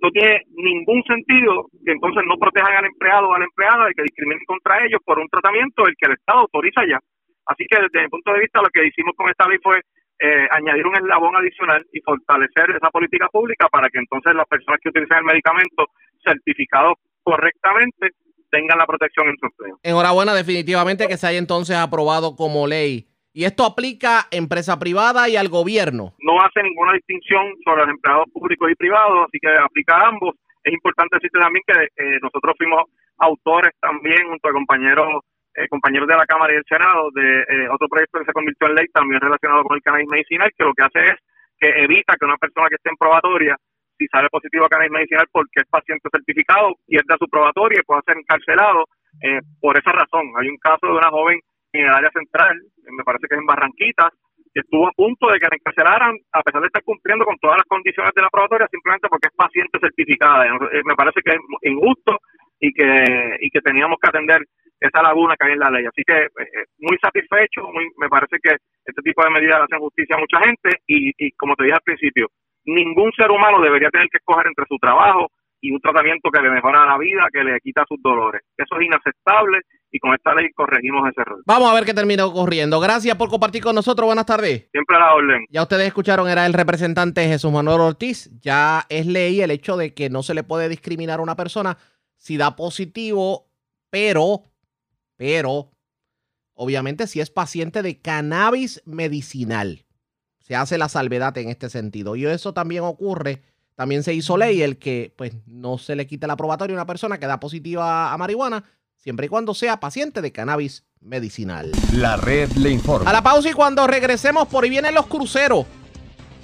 Speaker 14: no tiene ningún sentido que entonces no protejan al empleado o a la empleada de que discriminen contra ellos por un tratamiento el que el Estado autoriza ya. Así que desde mi punto de vista lo que hicimos con esta ley fue eh, añadir un eslabón adicional y fortalecer esa política pública para que entonces las personas que utilizan el medicamento certificado correctamente tengan la protección en su empleo.
Speaker 2: Enhorabuena, definitivamente que se haya entonces aprobado como ley. Y esto aplica a empresa privada y al gobierno.
Speaker 14: No hace ninguna distinción sobre los empleados públicos y privados, así que aplica a ambos. Es importante decirte también que eh, nosotros fuimos autores también junto a compañeros eh, compañeros de la Cámara y del Senado de eh, otro proyecto que se convirtió en ley también relacionado con el cannabis medicinal, que lo que hace es que evita que una persona que esté en probatoria, si sale positivo a cannabis medicinal porque es paciente certificado, pierda su probatoria y pueda ser encarcelado eh, por esa razón. Hay un caso de una joven en el área central, me parece que es en Barranquitas, que estuvo a punto de que la encarcelaran a pesar de estar cumpliendo con todas las condiciones de la probatoria simplemente porque es paciente certificada. Me parece que es injusto y que, y que teníamos que atender esa laguna que hay en la ley. Así que eh, eh, muy satisfecho, muy, me parece que este tipo de medidas hacen justicia a mucha gente y, y como te dije al principio, ningún ser humano debería tener que escoger entre su trabajo y un tratamiento que le mejora la vida, que le quita sus dolores. Eso es inaceptable y con esta ley corregimos ese error.
Speaker 2: Vamos a ver qué termina ocurriendo. Gracias por compartir con nosotros. Buenas tardes.
Speaker 14: Siempre a la orden.
Speaker 2: Ya ustedes escucharon, era el representante Jesús Manuel Ortiz. Ya es ley el hecho de que no se le puede discriminar a una persona si da positivo, pero pero obviamente si es paciente de cannabis medicinal, se hace la salvedad en este sentido. Y eso también ocurre, también se hizo ley el que pues no se le quite la probatoria a una persona que da positiva a marihuana, siempre y cuando sea paciente de cannabis medicinal.
Speaker 6: La red le informa.
Speaker 2: A la pausa y cuando regresemos, por ahí vienen los cruceros.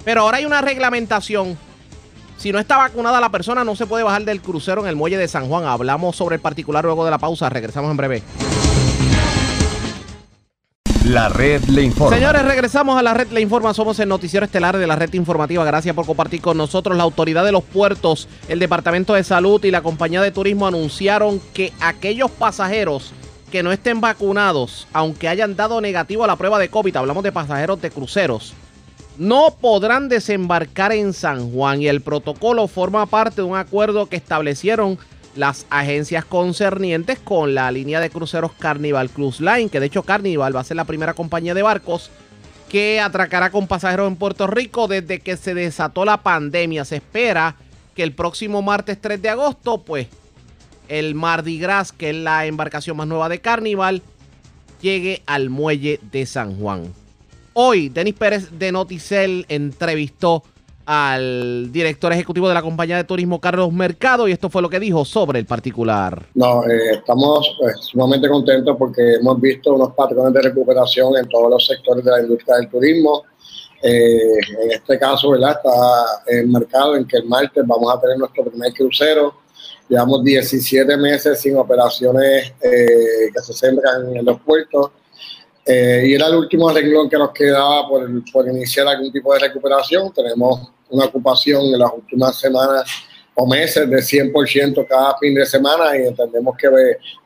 Speaker 2: Pero ahora hay una reglamentación. Si no está vacunada la persona, no se puede bajar del crucero en el muelle de San Juan. Hablamos sobre el particular luego de la pausa. Regresamos en breve.
Speaker 6: La red le informa.
Speaker 2: Señores, regresamos a la red le informa. Somos el noticiero estelar de la red informativa. Gracias por compartir con nosotros. La autoridad de los puertos, el Departamento de Salud y la compañía de turismo anunciaron que aquellos pasajeros que no estén vacunados, aunque hayan dado negativo a la prueba de COVID, hablamos de pasajeros de cruceros, no podrán desembarcar en San Juan y el protocolo forma parte de un acuerdo que establecieron las agencias concernientes con la línea de cruceros Carnival Cruise Line, que de hecho Carnival va a ser la primera compañía de barcos que atracará con pasajeros en Puerto Rico desde que se desató la pandemia. Se espera que el próximo martes 3 de agosto, pues, el Mardi Gras, que es la embarcación más nueva de Carnival, llegue al muelle de San Juan. Hoy, Denis Pérez de Noticel entrevistó al director ejecutivo de la compañía de turismo Carlos Mercado y esto fue lo que dijo sobre el particular.
Speaker 15: No, eh, estamos pues, sumamente contentos porque hemos visto unos patrones de recuperación en todos los sectores de la industria del turismo. Eh, en este caso, ¿verdad? Está el mercado en que el martes vamos a tener nuestro primer crucero. Llevamos 17 meses sin operaciones eh, que se centran en los puertos. Y era el último renglón que nos quedaba por, iniciar algún tipo de recuperación. Tenemos una ocupación en las últimas semanas o meses de 100% cada fin de semana y entendemos que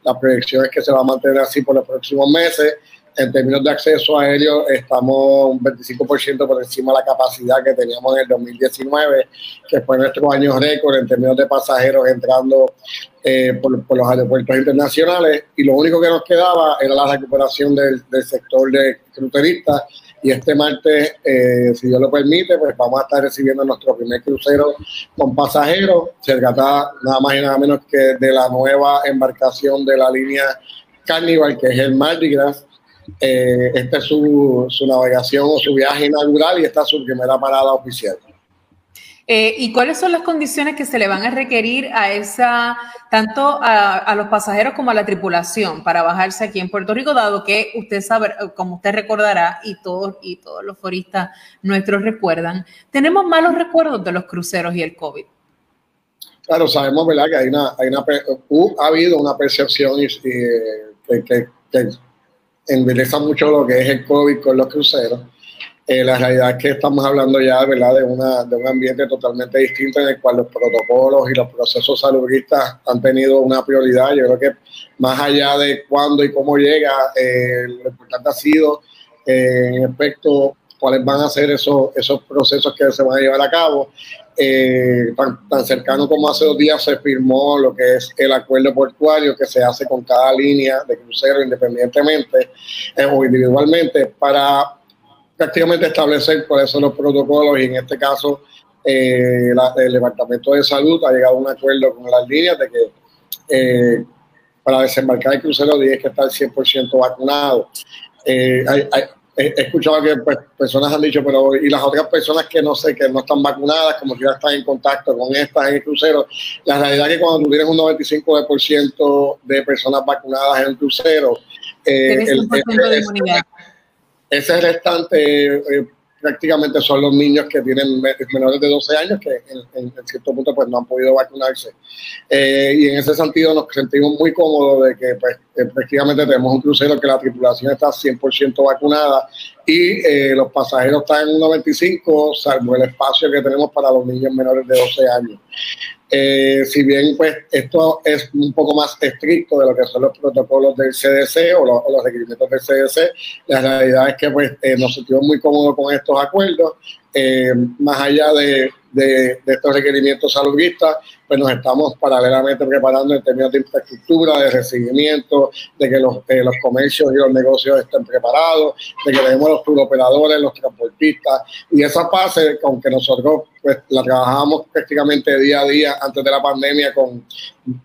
Speaker 15: la proyección es que se va a mantener así por los próximos meses. En términos de acceso aéreo, estamos un 25% por encima de la capacidad que teníamos en el 2019, que fue nuestro año récord en términos de pasajeros entrando eh, por, los aeropuertos internacionales. Y lo único que nos quedaba era la recuperación del, del sector de cruceristas y este martes, eh, si Dios lo permite, pues vamos a estar recibiendo nuestro primer crucero con pasajeros. Se trata nada más y nada menos que de la nueva embarcación de la línea Carnival, que es el Mardi Gras. Eh, esta es su, su navegación o su viaje inaugural y esta es su primera parada oficial.
Speaker 16: Eh, ¿Y cuáles son las condiciones que se le van a requerir a esa, tanto a, los pasajeros como a la tripulación para bajarse aquí en Puerto Rico, dado que usted sabe, como usted recordará y todos, y todos los foristas nuestros recuerdan, tenemos malos recuerdos de los cruceros y el COVID?
Speaker 15: Claro, sabemos, ¿verdad? Que hay una, hay una ha habido una percepción y, que, que, que endereza mucho lo que es el COVID con los cruceros eh, la realidad es que estamos hablando ya ¿verdad? De, una, de un ambiente totalmente distinto en el cual los protocolos y los procesos saludistas han tenido una prioridad. Yo creo que más allá de cuándo y cómo llega, eh, lo importante ha sido eh, en efecto cuáles van a ser esos, esos procesos que se van a llevar a cabo. Eh, tan, tan, cercano como hace dos días se firmó lo que es el acuerdo portuario que se hace con cada línea de crucero independientemente eh, o individualmente para prácticamente establecer cuáles son los protocolos y en este caso eh, la, el Departamento de Salud ha llegado a un acuerdo con las líneas de que eh, para desembarcar el crucero tienes que estar 100% vacunado. hay, hay, he escuchado que pues, personas han dicho, pero y las otras personas que no sé, que no están vacunadas, como que ya están en contacto con estas en el crucero, la realidad es que cuando tú tienes un 95% de personas vacunadas en el crucero, eh, el, ese, ese restante eh, prácticamente son los niños que tienen menores de 12 años que en, cierto punto pues no han podido vacunarse. Eh, y en ese sentido nos sentimos muy cómodos de que pues prácticamente tenemos un crucero que la tripulación está 100% vacunada y eh, los pasajeros están en un 95, salvo el espacio que tenemos para los niños menores de 12 años. Eh, si bien pues esto es un poco más estricto de lo que son los protocolos del CDC o, lo, o los requerimientos del CDC, la realidad es que pues eh, nos sentimos muy cómodos con estos acuerdos, eh, más allá de, de, estos requerimientos saludistas, pues nos estamos paralelamente preparando en términos de infraestructura, de recibimiento, de que los, eh, los comercios y los negocios estén preparados, de que tenemos los turoperadores, los transportistas, y esa fase, aunque nosotros pues la trabajábamos prácticamente día a día antes de la pandemia con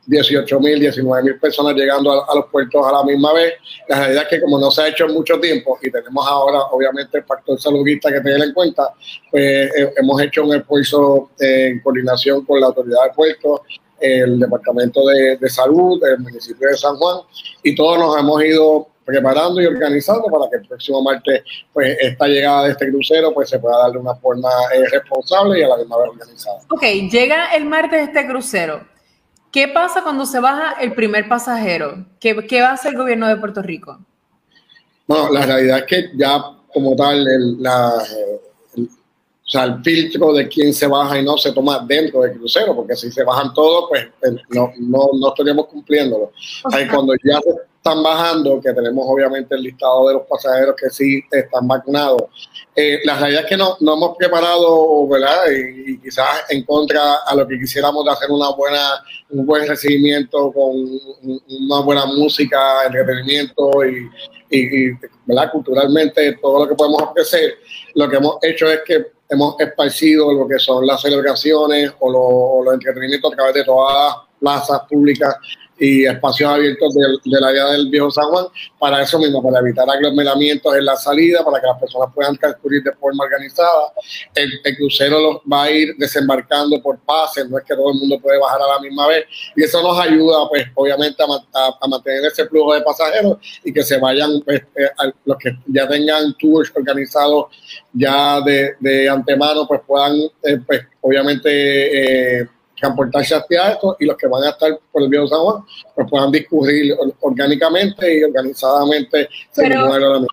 Speaker 15: 18 mil, 19 mil personas llegando a, a, los puertos a la misma vez. La realidad es que como no se ha hecho en mucho tiempo y tenemos ahora obviamente el factor saludista que tener en cuenta, pues eh, hemos hecho un esfuerzo eh, en coordinación con la autoridad de puertos, el Departamento de, de Salud, el municipio de San Juan y todos nos hemos ido preparando y organizando para que el próximo martes, pues, esta llegada de este crucero, pues, se pueda dar de una forma eh, responsable y a la misma vez organizada.
Speaker 16: Ok, llega el martes este crucero. ¿Qué pasa cuando se baja el primer pasajero? ¿Qué, qué va a hacer el gobierno de Puerto Rico?
Speaker 15: Bueno, la realidad es que ya como tal, el, la, o sea, el filtro de quién se baja y no se toma dentro del crucero, porque si se bajan todos, pues no, no, no estaríamos cumpliéndolo. Sea, cuando ya se están bajando, que tenemos obviamente el listado de los pasajeros que sí están vacunados. Eh, la realidad es que no, no hemos preparado, ¿verdad? Y, y, quizás en contra a lo que quisiéramos de hacer una buena, un buen recibimiento con una buena música, entretenimiento y, y, y ¿verdad? culturalmente todo lo que podemos ofrecer. Lo que hemos hecho es que hemos esparcido lo que son las celebraciones o, lo, los entretenimientos a través de todas las plazas públicas y espacios abiertos del, del, área del Viejo San Juan, para eso mismo, para evitar aglomeramientos en la salida, para que las personas puedan transcurrir de forma organizada. El, crucero va a ir desembarcando por pases, no es que todo el mundo puede bajar a la misma vez, y eso nos ayuda, pues, obviamente, a, mantener ese flujo de pasajeros y que se vayan, pues, eh, los que ya tengan tours organizados ya de, de antemano, pues puedan, eh, pues, obviamente, eh, transportarse hacia esto y los que van a estar por el viejo San Juan pues puedan discurrir orgánicamente y organizadamente
Speaker 16: pero,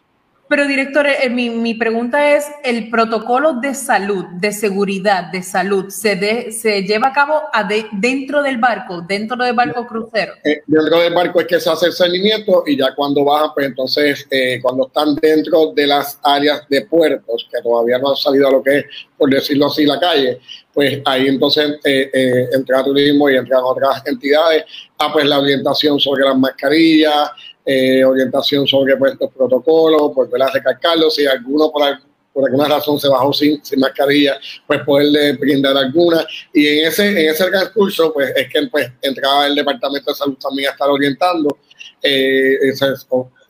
Speaker 16: pero director, eh, mi, mi, pregunta es, ¿el protocolo de salud, de seguridad, de salud, se, de, se lleva a cabo a de, dentro del barco, dentro del barco crucero?
Speaker 15: Eh, dentro del barco es que se hace el seguimiento y ya cuando bajan, pues entonces, eh, cuando están dentro de las áreas de puertos, que todavía no han salido a lo que es, por decirlo así, la calle, pues ahí entonces eh, eh, entra turismo y entran otras entidades, a pues la orientación sobre las mascarillas, eh, orientación sobre pues, los protocolos, pues a recalcarlo, si alguno por, alguna razón se bajó sin, sin mascarilla, pues poderle brindar alguna. Y en ese, en ese transcurso, pues es que pues, entraba el Departamento de Salud también a estar orientando. Eh, ese,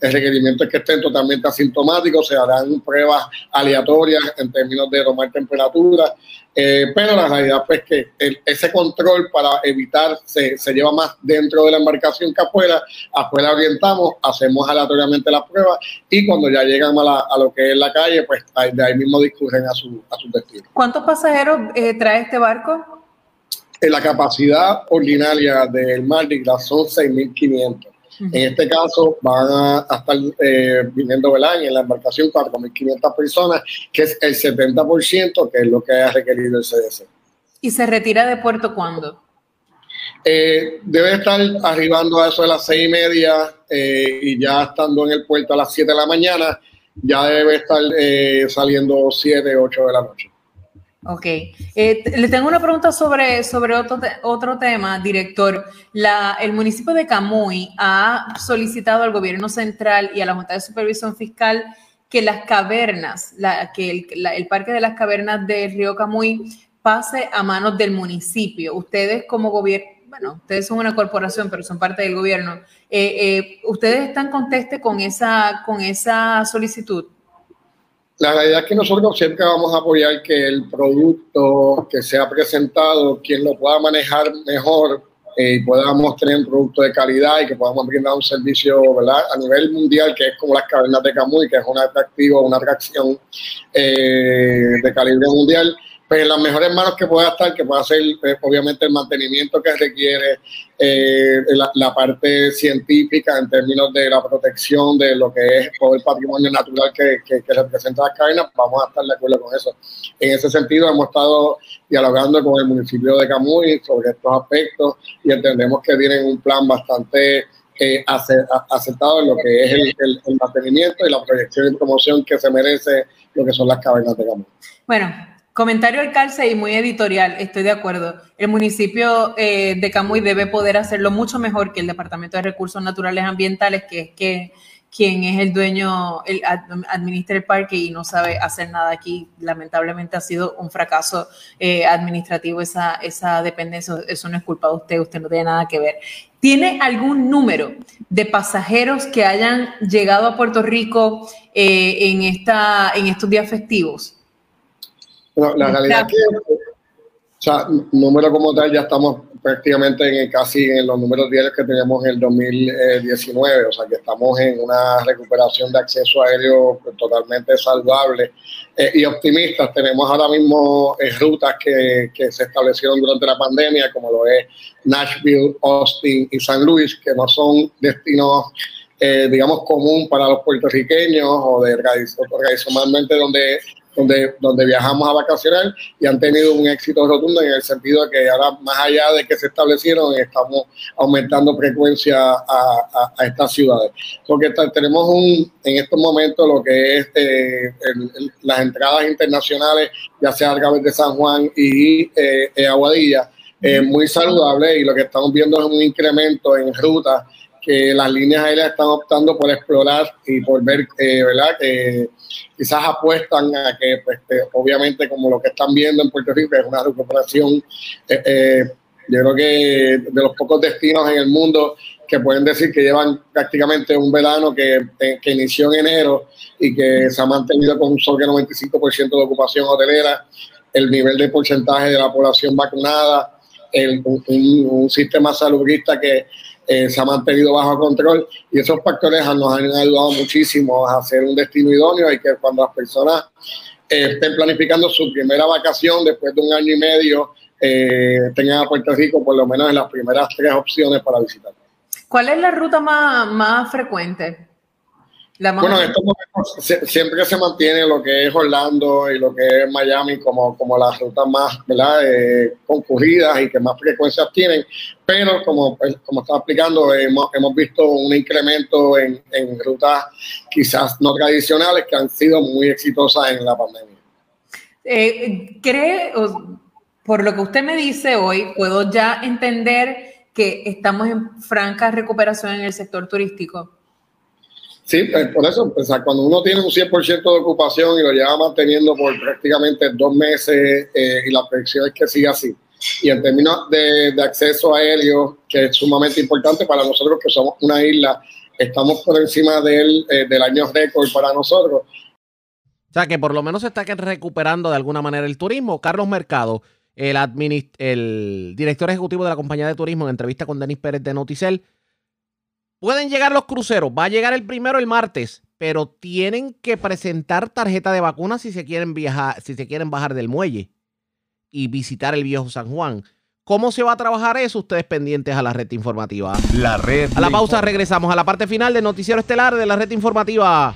Speaker 15: el requerimiento es que estén totalmente asintomáticos, se harán pruebas aleatorias en términos de tomar temperatura, eh, pero la realidad pues que el, ese control para evitar se, se, lleva más dentro de la embarcación que afuera, afuera orientamos, hacemos aleatoriamente las pruebas y cuando ya llegan a, la, a lo que es la calle, pues de ahí mismo discurren a su, a su destino.
Speaker 16: ¿Cuántos pasajeros eh, trae este barco?
Speaker 15: Eh, la capacidad ordinaria del Mardi Gras son 6.500. Uh -huh. En este caso van a, a estar eh, viniendo ¿verdad? en la embarcación 4.500 personas, que es el 70%, que es lo que ha requerido el CDC.
Speaker 16: ¿Y se retira de puerto cuándo?
Speaker 15: Eh, debe estar arribando a eso de las seis y media eh, y ya estando en el puerto a las 7 de la mañana. ya debe estar eh, saliendo 7, 8 de la noche.
Speaker 16: Ok. Eh, le tengo una pregunta sobre, sobre otro, otro tema, director. La, el municipio de Camuy ha solicitado al gobierno central y a la Junta de Supervisión Fiscal que las cavernas, la, que el, el Parque de las Cavernas del Río Camuy pase a manos del municipio. Ustedes como gobierno, bueno, ustedes son una corporación, pero son parte del gobierno. Eh, eh, ¿Ustedes están contestes con esa, con esa solicitud?
Speaker 15: La realidad es que nosotros siempre vamos a apoyar que el producto que sea presentado, quien lo pueda manejar mejor eh, y podamos tener un producto de calidad y que podamos brindar un servicio a nivel mundial, que es como las cavernas de Camuy, que es un atractivo, una atracción de calibre mundial pues en las mejores manos que pueda estar, que pueda hacer eh, obviamente el mantenimiento que requiere, eh, la, parte científica en términos de la protección de lo que es todo el patrimonio natural que, que, representa las cadenas, vamos a estar de acuerdo con eso. En ese sentido, hemos estado dialogando con el municipio de Camuy sobre estos aspectos y entendemos que tienen un plan bastante eh, aceptado en lo que es el, el, mantenimiento y la proyección y promoción que se merece lo que son las cavernas de Camuy.
Speaker 16: Bueno, Comentario al calce y muy editorial, estoy de acuerdo. El municipio eh, de Camuy debe poder hacerlo mucho mejor que el Departamento de Recursos Naturales Ambientales, que es que quien es el dueño, el, administra el parque y no sabe hacer nada aquí. Lamentablemente ha sido un fracaso eh, administrativo esa, esa dependencia. Eso no es culpa de usted, usted no tiene nada que ver. ¿Tiene algún número de pasajeros que hayan llegado a Puerto Rico eh, en, esta, en estos días festivos?
Speaker 15: La realidad es que, o sea, número como tal, ya estamos prácticamente en casi en los números diarios que teníamos en el 2019, o sea que estamos en una recuperación de acceso aéreo totalmente saludable eh, y optimistas. Tenemos ahora mismo eh, rutas que, que, se establecieron durante la pandemia, como lo es Nashville, Austin y San Luis, que no son destinos eh, digamos, común para los puertorriqueños o de tradicionalmente donde donde, donde viajamos a vacacionar y han tenido un éxito rotundo en el sentido de que ahora, más allá de que se establecieron, estamos aumentando frecuencia a, a, estas ciudades. Porque tenemos un, en estos momentos lo que es eh, las entradas internacionales, ya sea a través de San Juan y eh, Aguadilla, eh, muy saludable y lo que estamos viendo es un incremento en rutas que las líneas aéreas están optando por explorar y por ver, eh, ¿verdad? Que quizás apuestan a que, pues, obviamente, como lo que están viendo en Puerto Rico es una recuperación, eh, eh, yo creo que de los pocos destinos en el mundo que pueden decir que llevan prácticamente un verano que, que inició en enero y que se ha mantenido con un sobre 95% de ocupación hotelera, el nivel de porcentaje de la población vacunada, un, un sistema saludista que eh, se ha mantenido bajo control y esos factores nos han ayudado muchísimo a hacer un destino idóneo y que cuando las personas eh, estén planificando su primera vacación después de un año y medio eh, tengan a Puerto Rico por lo menos en las primeras tres opciones para visitar.
Speaker 16: ¿Cuál es la ruta más, más frecuente?
Speaker 15: bueno, en estos momentos siempre se mantiene lo que es Orlando y lo que es Miami como, como las rutas más ¿verdad? Eh, concurridas y que más frecuencias tienen, pero como, pues, como estaba explicando, hemos, hemos visto un incremento en, en, rutas quizás no tradicionales que han sido muy exitosas en la pandemia.
Speaker 16: Eh, ¿Cree, por lo que usted me dice hoy, puedo ya entender que estamos en franca recuperación en el sector turístico?
Speaker 15: Sí, pues, por eso, o sea, cuando uno tiene un 100% de ocupación y lo lleva manteniendo por prácticamente dos meses eh, y la proyección es que siga así. Y en términos de, de, acceso aéreo, que es sumamente importante para nosotros que somos una isla, estamos por encima del, eh, del año récord para nosotros.
Speaker 2: O sea, que por lo menos se está recuperando de alguna manera el turismo. Carlos Mercado, el, el director ejecutivo de la compañía de turismo, en entrevista con Denis Pérez de Noticel, Pueden llegar los cruceros, va a llegar el primero el martes, pero tienen que presentar tarjeta de vacuna si se quieren viajar, si se quieren bajar del muelle y visitar el viejo San Juan. ¿Cómo se va a trabajar eso? Ustedes pendientes a la red informativa.
Speaker 6: La red.
Speaker 2: A la pausa regresamos a la parte final del noticiero estelar de la red informativa.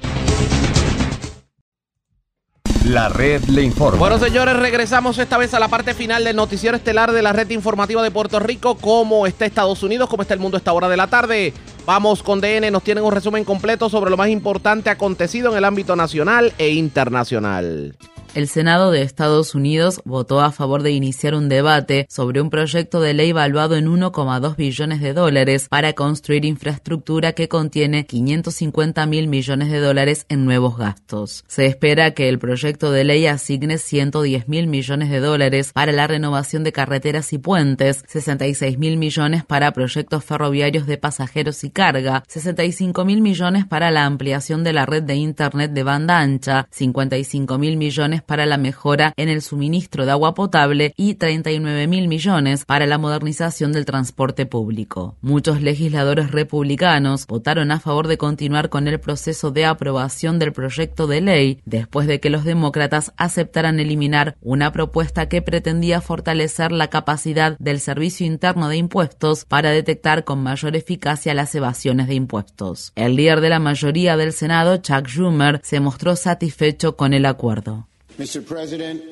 Speaker 6: La red le informa.
Speaker 2: Bueno, señores, regresamos esta vez a la parte final del noticiero estelar de la red informativa de Puerto Rico. ¿Cómo está Estados Unidos? ¿Cómo está el mundo a esta hora de la tarde? Vamos con DN, nos tienen un resumen completo sobre lo más importante acontecido en el ámbito nacional e internacional.
Speaker 17: El Senado de Estados Unidos votó a favor de iniciar un debate sobre un proyecto de ley valuado en 1,2 billones de dólares para construir infraestructura que contiene 550 mil millones de dólares en nuevos gastos. Se espera que el proyecto de ley asigne 110 mil millones de dólares para la renovación de carreteras y puentes, 66 mil millones para proyectos ferroviarios de pasajeros y carga, 65 mil millones para la ampliación de la red de Internet de banda ancha, 55 mil millones para la mejora en el suministro de agua potable y 39 mil millones para la modernización del transporte público. Muchos legisladores republicanos votaron a favor de continuar con el proceso de aprobación del proyecto de ley después de que los demócratas aceptaran eliminar una propuesta que pretendía fortalecer la capacidad del Servicio Interno de Impuestos para detectar con mayor eficacia las evasiones de impuestos. El líder de la mayoría del Senado, Chuck Schumer, se mostró satisfecho con el acuerdo.
Speaker 18: Mr. President,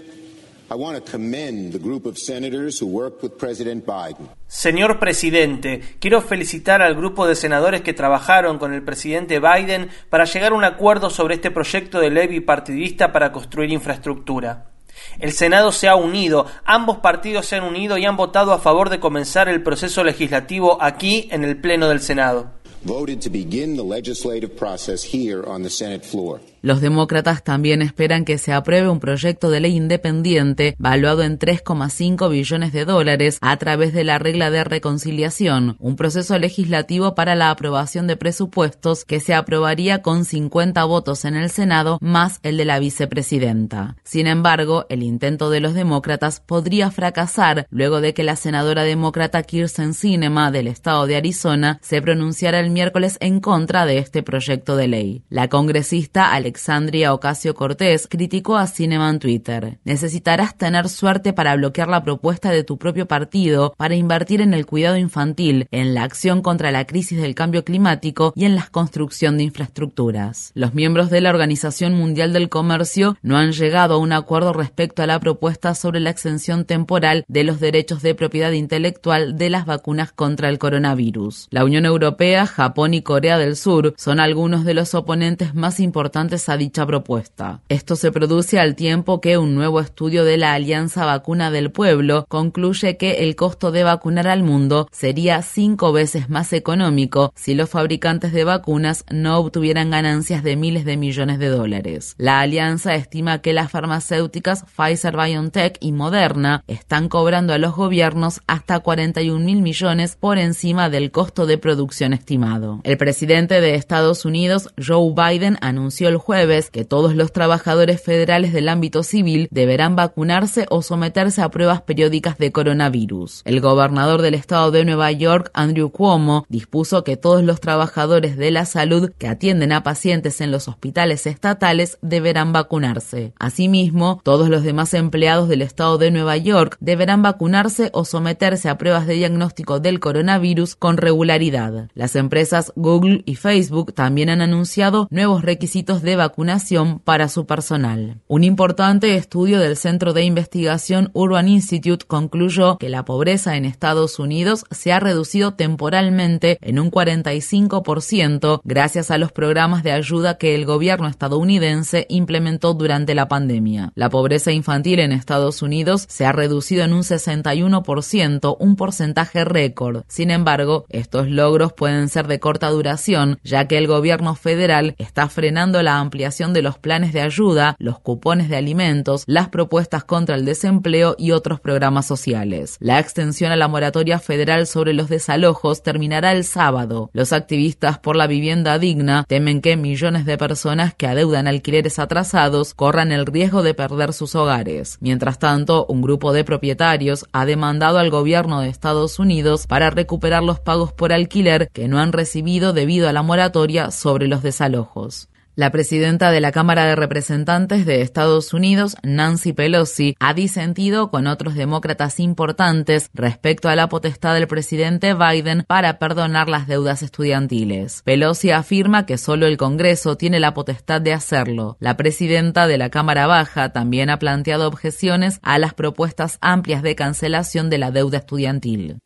Speaker 18: I want to commend the group of senators who worked with President Biden.
Speaker 19: Señor presidente, quiero felicitar al grupo de senadores que trabajaron con el presidente Biden para llegar a un acuerdo sobre este proyecto de ley bipartidista para construir infraestructura. El Senado se ha unido, ambos partidos se han unido y han votado a favor de comenzar el proceso legislativo aquí en el Pleno del Senado.
Speaker 18: Voted to begin the legislative process here on the Senate floor.
Speaker 17: Los demócratas también esperan que se apruebe un proyecto de ley independiente valuado en 3,5 billones de dólares a través de la regla de reconciliación, un proceso legislativo para la aprobación de presupuestos que se aprobaría con 50 votos en el Senado más el de la vicepresidenta. Sin embargo, el intento de los demócratas podría fracasar luego de que la senadora demócrata Kirsten Sinema del estado de Arizona se pronunciara el miércoles en contra de este proyecto de ley. La congresista Alex Alexandria Ocasio Cortés criticó a Cinema en Twitter. Necesitarás tener suerte para bloquear la propuesta de tu propio partido para invertir en el cuidado infantil, en la acción contra la crisis del cambio climático y en la construcción de infraestructuras. Los miembros de la Organización Mundial del Comercio no han llegado a un acuerdo respecto a la propuesta sobre la exención temporal de los derechos de propiedad intelectual de las vacunas contra el coronavirus. La Unión Europea, Japón y Corea del Sur son algunos de los oponentes más importantes a dicha propuesta. Esto se produce al tiempo que un nuevo estudio de la Alianza Vacuna del Pueblo concluye que el costo de vacunar al mundo sería cinco veces más económico si los fabricantes de vacunas no obtuvieran ganancias de miles de millones de dólares. La alianza estima que las farmacéuticas Pfizer BioNTech y Moderna están cobrando a los gobiernos hasta 41 mil millones por encima del costo de producción estimado. El presidente de Estados Unidos, Joe Biden, anunció el jueves que todos los trabajadores federales del ámbito civil deberán vacunarse o someterse a pruebas periódicas de coronavirus. El gobernador del estado de Nueva York, Andrew Cuomo, dispuso que todos los trabajadores de la salud que atienden a pacientes en los hospitales estatales deberán vacunarse. Asimismo, todos los demás empleados del estado de Nueva York deberán vacunarse o someterse a pruebas de diagnóstico del coronavirus con regularidad. Las empresas Google y Facebook también han anunciado nuevos requisitos de vacunación para su personal. Un importante estudio del Centro de Investigación Urban Institute concluyó que la pobreza en Estados Unidos se ha reducido temporalmente en un 45% gracias a los programas de ayuda que el gobierno estadounidense implementó durante la pandemia. La pobreza infantil en Estados Unidos se ha reducido en un 61%, un porcentaje récord. Sin embargo, estos logros pueden ser de corta duración, ya que el gobierno federal está frenando la ampliación de los planes de ayuda, los cupones de alimentos, las propuestas contra el desempleo y otros programas sociales. La extensión a la moratoria federal sobre los desalojos terminará el sábado. Los activistas por la vivienda digna temen que millones de personas que adeudan alquileres atrasados corran el riesgo de perder sus hogares. Mientras tanto, un grupo de propietarios ha demandado al gobierno de Estados Unidos para recuperar los pagos por alquiler que no han recibido debido a la moratoria sobre los desalojos. La presidenta de la Cámara de Representantes de Estados Unidos, Nancy Pelosi, ha disentido con otros demócratas importantes respecto a la potestad del presidente Biden para perdonar las deudas estudiantiles. Pelosi afirma que solo el Congreso tiene la potestad de hacerlo. La presidenta de la Cámara Baja también ha planteado objeciones a las propuestas amplias de cancelación de la deuda estudiantil.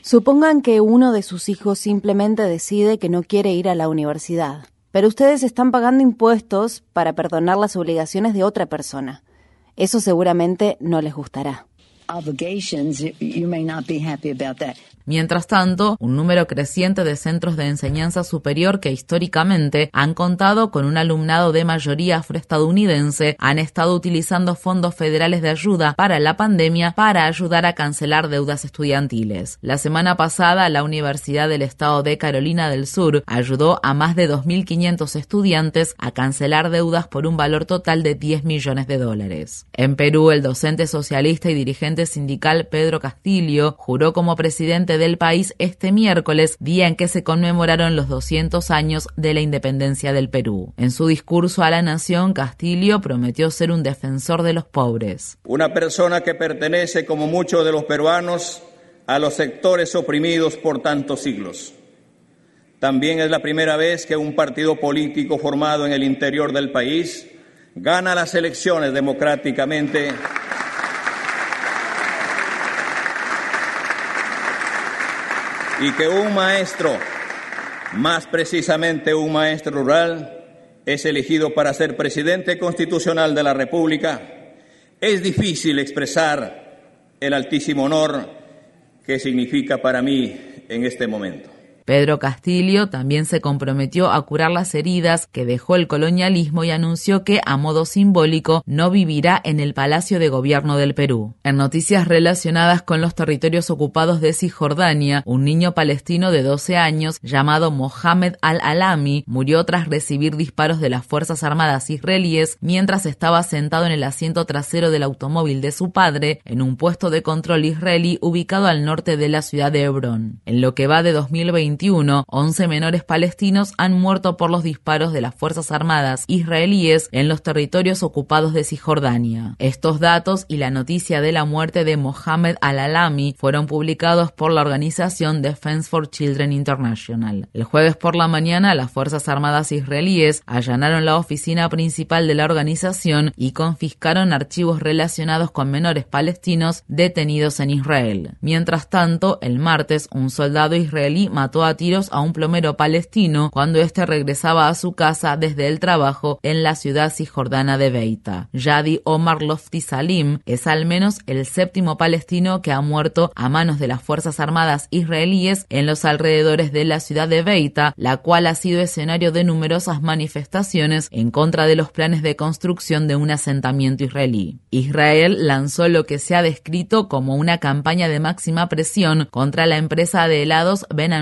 Speaker 20: Supongan que uno de sus hijos simplemente decide que no quiere ir a la universidad pero ustedes están pagando impuestos para perdonar las obligaciones de otra persona. Eso seguramente no les gustará.
Speaker 17: Mientras tanto, un número creciente de centros de enseñanza superior que históricamente han contado con un alumnado de mayoría afroestadounidense han estado utilizando fondos federales de ayuda para la pandemia para ayudar a cancelar deudas estudiantiles. La semana pasada, la Universidad del Estado de Carolina del Sur ayudó a más de 2.500 estudiantes a cancelar deudas por un valor total de 10 millones de dólares. En Perú, el docente socialista y dirigente sindical Pedro Castillo juró como presidente del país este miércoles, día en que se conmemoraron los 200 años de la independencia del Perú. En su discurso a la nación, Castillo prometió ser un defensor de los pobres.
Speaker 21: Una persona que pertenece, como muchos de los peruanos, a los sectores oprimidos por tantos siglos. También es la primera vez que un partido político formado en el interior del país gana las elecciones democráticamente y que un maestro, más precisamente un maestro rural, es elegido para ser presidente constitucional de la República, es difícil expresar el altísimo honor que significa para mí en este momento.
Speaker 17: Pedro Castillo también se comprometió a curar las heridas que dejó el colonialismo y anunció que, a modo simbólico, no vivirá en el Palacio de Gobierno del Perú. En noticias relacionadas con los territorios ocupados de Cisjordania, un niño palestino de 12 años llamado Mohamed al-Alami murió tras recibir disparos de las Fuerzas Armadas israelíes mientras estaba sentado en el asiento trasero del automóvil de su padre en un puesto de control israelí ubicado al norte de la ciudad de Hebrón. En lo que va de 2020, 11 menores palestinos han muerto por los disparos de las Fuerzas Armadas israelíes en los territorios ocupados de Cisjordania. Estos datos y la noticia de la muerte de Mohamed al-Alami fueron publicados por la organización Defense for Children International. El jueves por la mañana, las Fuerzas Armadas israelíes allanaron la oficina principal de la organización y confiscaron archivos relacionados con menores palestinos detenidos en Israel. Mientras tanto, el martes, un soldado israelí mató a a tiros a un plomero palestino cuando éste regresaba a su casa desde el trabajo en la ciudad cisjordana de Beita. Yadi Omar Lofti Salim es al menos el séptimo palestino que ha muerto a manos de las Fuerzas Armadas israelíes en los alrededores de la ciudad de Beita, la cual ha sido escenario de numerosas manifestaciones en contra de los planes de construcción de un asentamiento israelí. Israel lanzó lo que se ha descrito como una campaña de máxima presión contra la empresa de helados Ben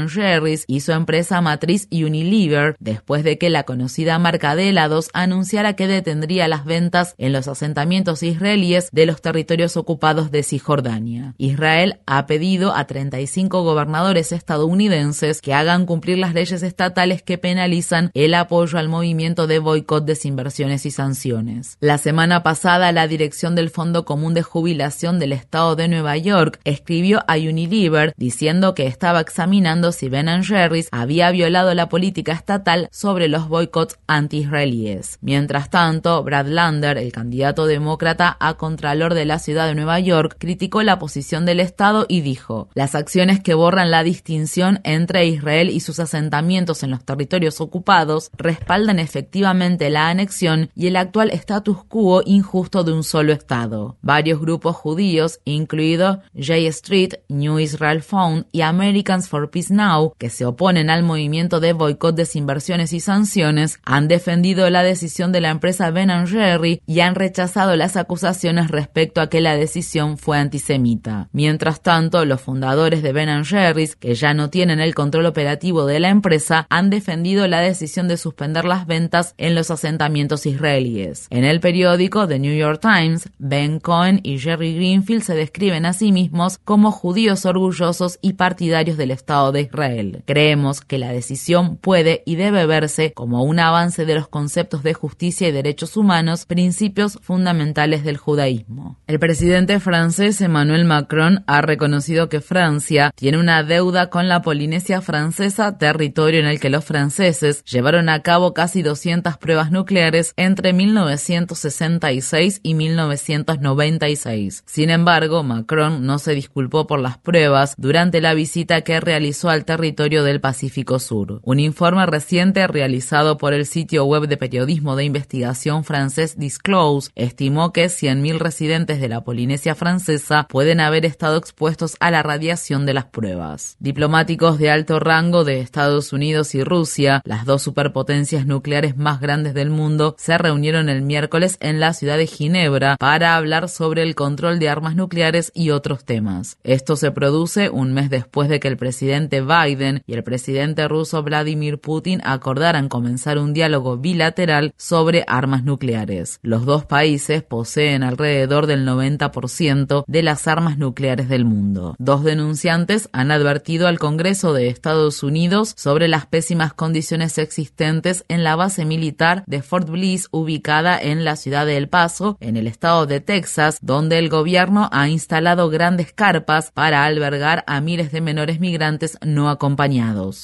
Speaker 17: Y su empresa matriz Unilever después de que la conocida marca de helados anunciara que detendría las ventas en los asentamientos israelíes de los territorios ocupados de Cisjordania. Israel ha pedido a 35 gobernadores estadounidenses que hagan cumplir las leyes estatales que penalizan el apoyo al movimiento de boicot, desinversiones y sanciones. La semana pasada, la dirección del Fondo Común de Jubilación del Estado de Nueva York escribió a Unilever diciendo que estaba examinando si Ben Jerry's había violado la política estatal sobre los boicots anti-israelíes. Mientras tanto, Brad Lander, el candidato demócrata a contralor de la ciudad de Nueva York, criticó la posición del Estado y dijo, las acciones que borran la distinción entre Israel y sus asentamientos en los territorios ocupados respaldan efectivamente la anexión y el actual status quo injusto de un solo Estado. Varios grupos judíos, incluido J Street, New Israel Fund y Americans for Peace Now, que se oponen al movimiento de boicot, desinversiones y sanciones, han defendido la decisión de la empresa Ben Jerry y han rechazado las acusaciones respecto a que la decisión fue antisemita. Mientras tanto, los fundadores de Ben Jerry's, que ya no tienen el control operativo de la empresa, han defendido la decisión de suspender las ventas en los asentamientos israelíes. En el periódico The New York Times, Ben Cohen y Jerry Greenfield se describen a sí mismos como judíos orgullosos y partidarios del Estado de Israel. Creemos que la decisión puede y debe verse como un avance de los conceptos de justicia y derechos humanos, principios fundamentales del judaísmo. El presidente francés Emmanuel Macron ha reconocido que Francia tiene una deuda con la Polinesia francesa, territorio en el que los franceses llevaron a cabo casi 200 pruebas nucleares entre 1966 y 1996. Sin embargo, Macron no se disculpó por las pruebas durante la visita que realizó al territorio del Pacífico Sur. Un informe reciente realizado por el sitio web de periodismo de investigación francés Disclose estimó que 100.000 residentes de la Polinesia francesa pueden haber estado expuestos a la radiación de las pruebas. Diplomáticos de alto rango de Estados Unidos y Rusia, las dos superpotencias nucleares más grandes del mundo, se reunieron el miércoles en la ciudad de Ginebra para hablar sobre el control de armas nucleares y otros temas. Esto se produce un mes después de que el presidente Biden y el presidente ruso Vladimir Putin acordaran comenzar un diálogo bilateral sobre armas nucleares. Los dos países poseen alrededor del 90% de las armas nucleares del mundo. Dos denunciantes han advertido al Congreso de Estados Unidos sobre las pésimas condiciones existentes en la base militar de Fort Bliss ubicada en la ciudad de El Paso, en el estado de Texas, donde el gobierno ha instalado grandes carpas para albergar a miles de menores migrantes no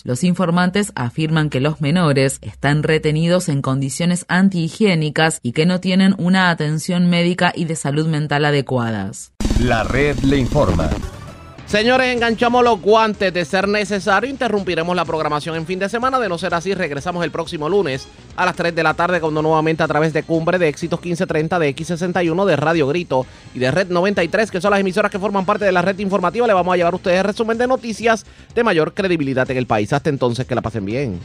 Speaker 17: Los informantes afirman que los menores están retenidos en condiciones antihigiénicas y que no tienen una atención médica y de salud mental adecuadas.
Speaker 6: La red le informa.
Speaker 2: Señores, enganchamos los guantes de ser necesario. Interrumpiremos la programación en fin de semana. De no ser así, regresamos el próximo lunes a las 3 de la tarde cuando nuevamente a través de Cumbre de Éxitos 1530 de X61 de Radio Grito y de Red 93, que son las emisoras que forman parte de la red informativa, le vamos a llevar a ustedes resumen de noticias de mayor credibilidad en el país. Hasta entonces, que la pasen bien.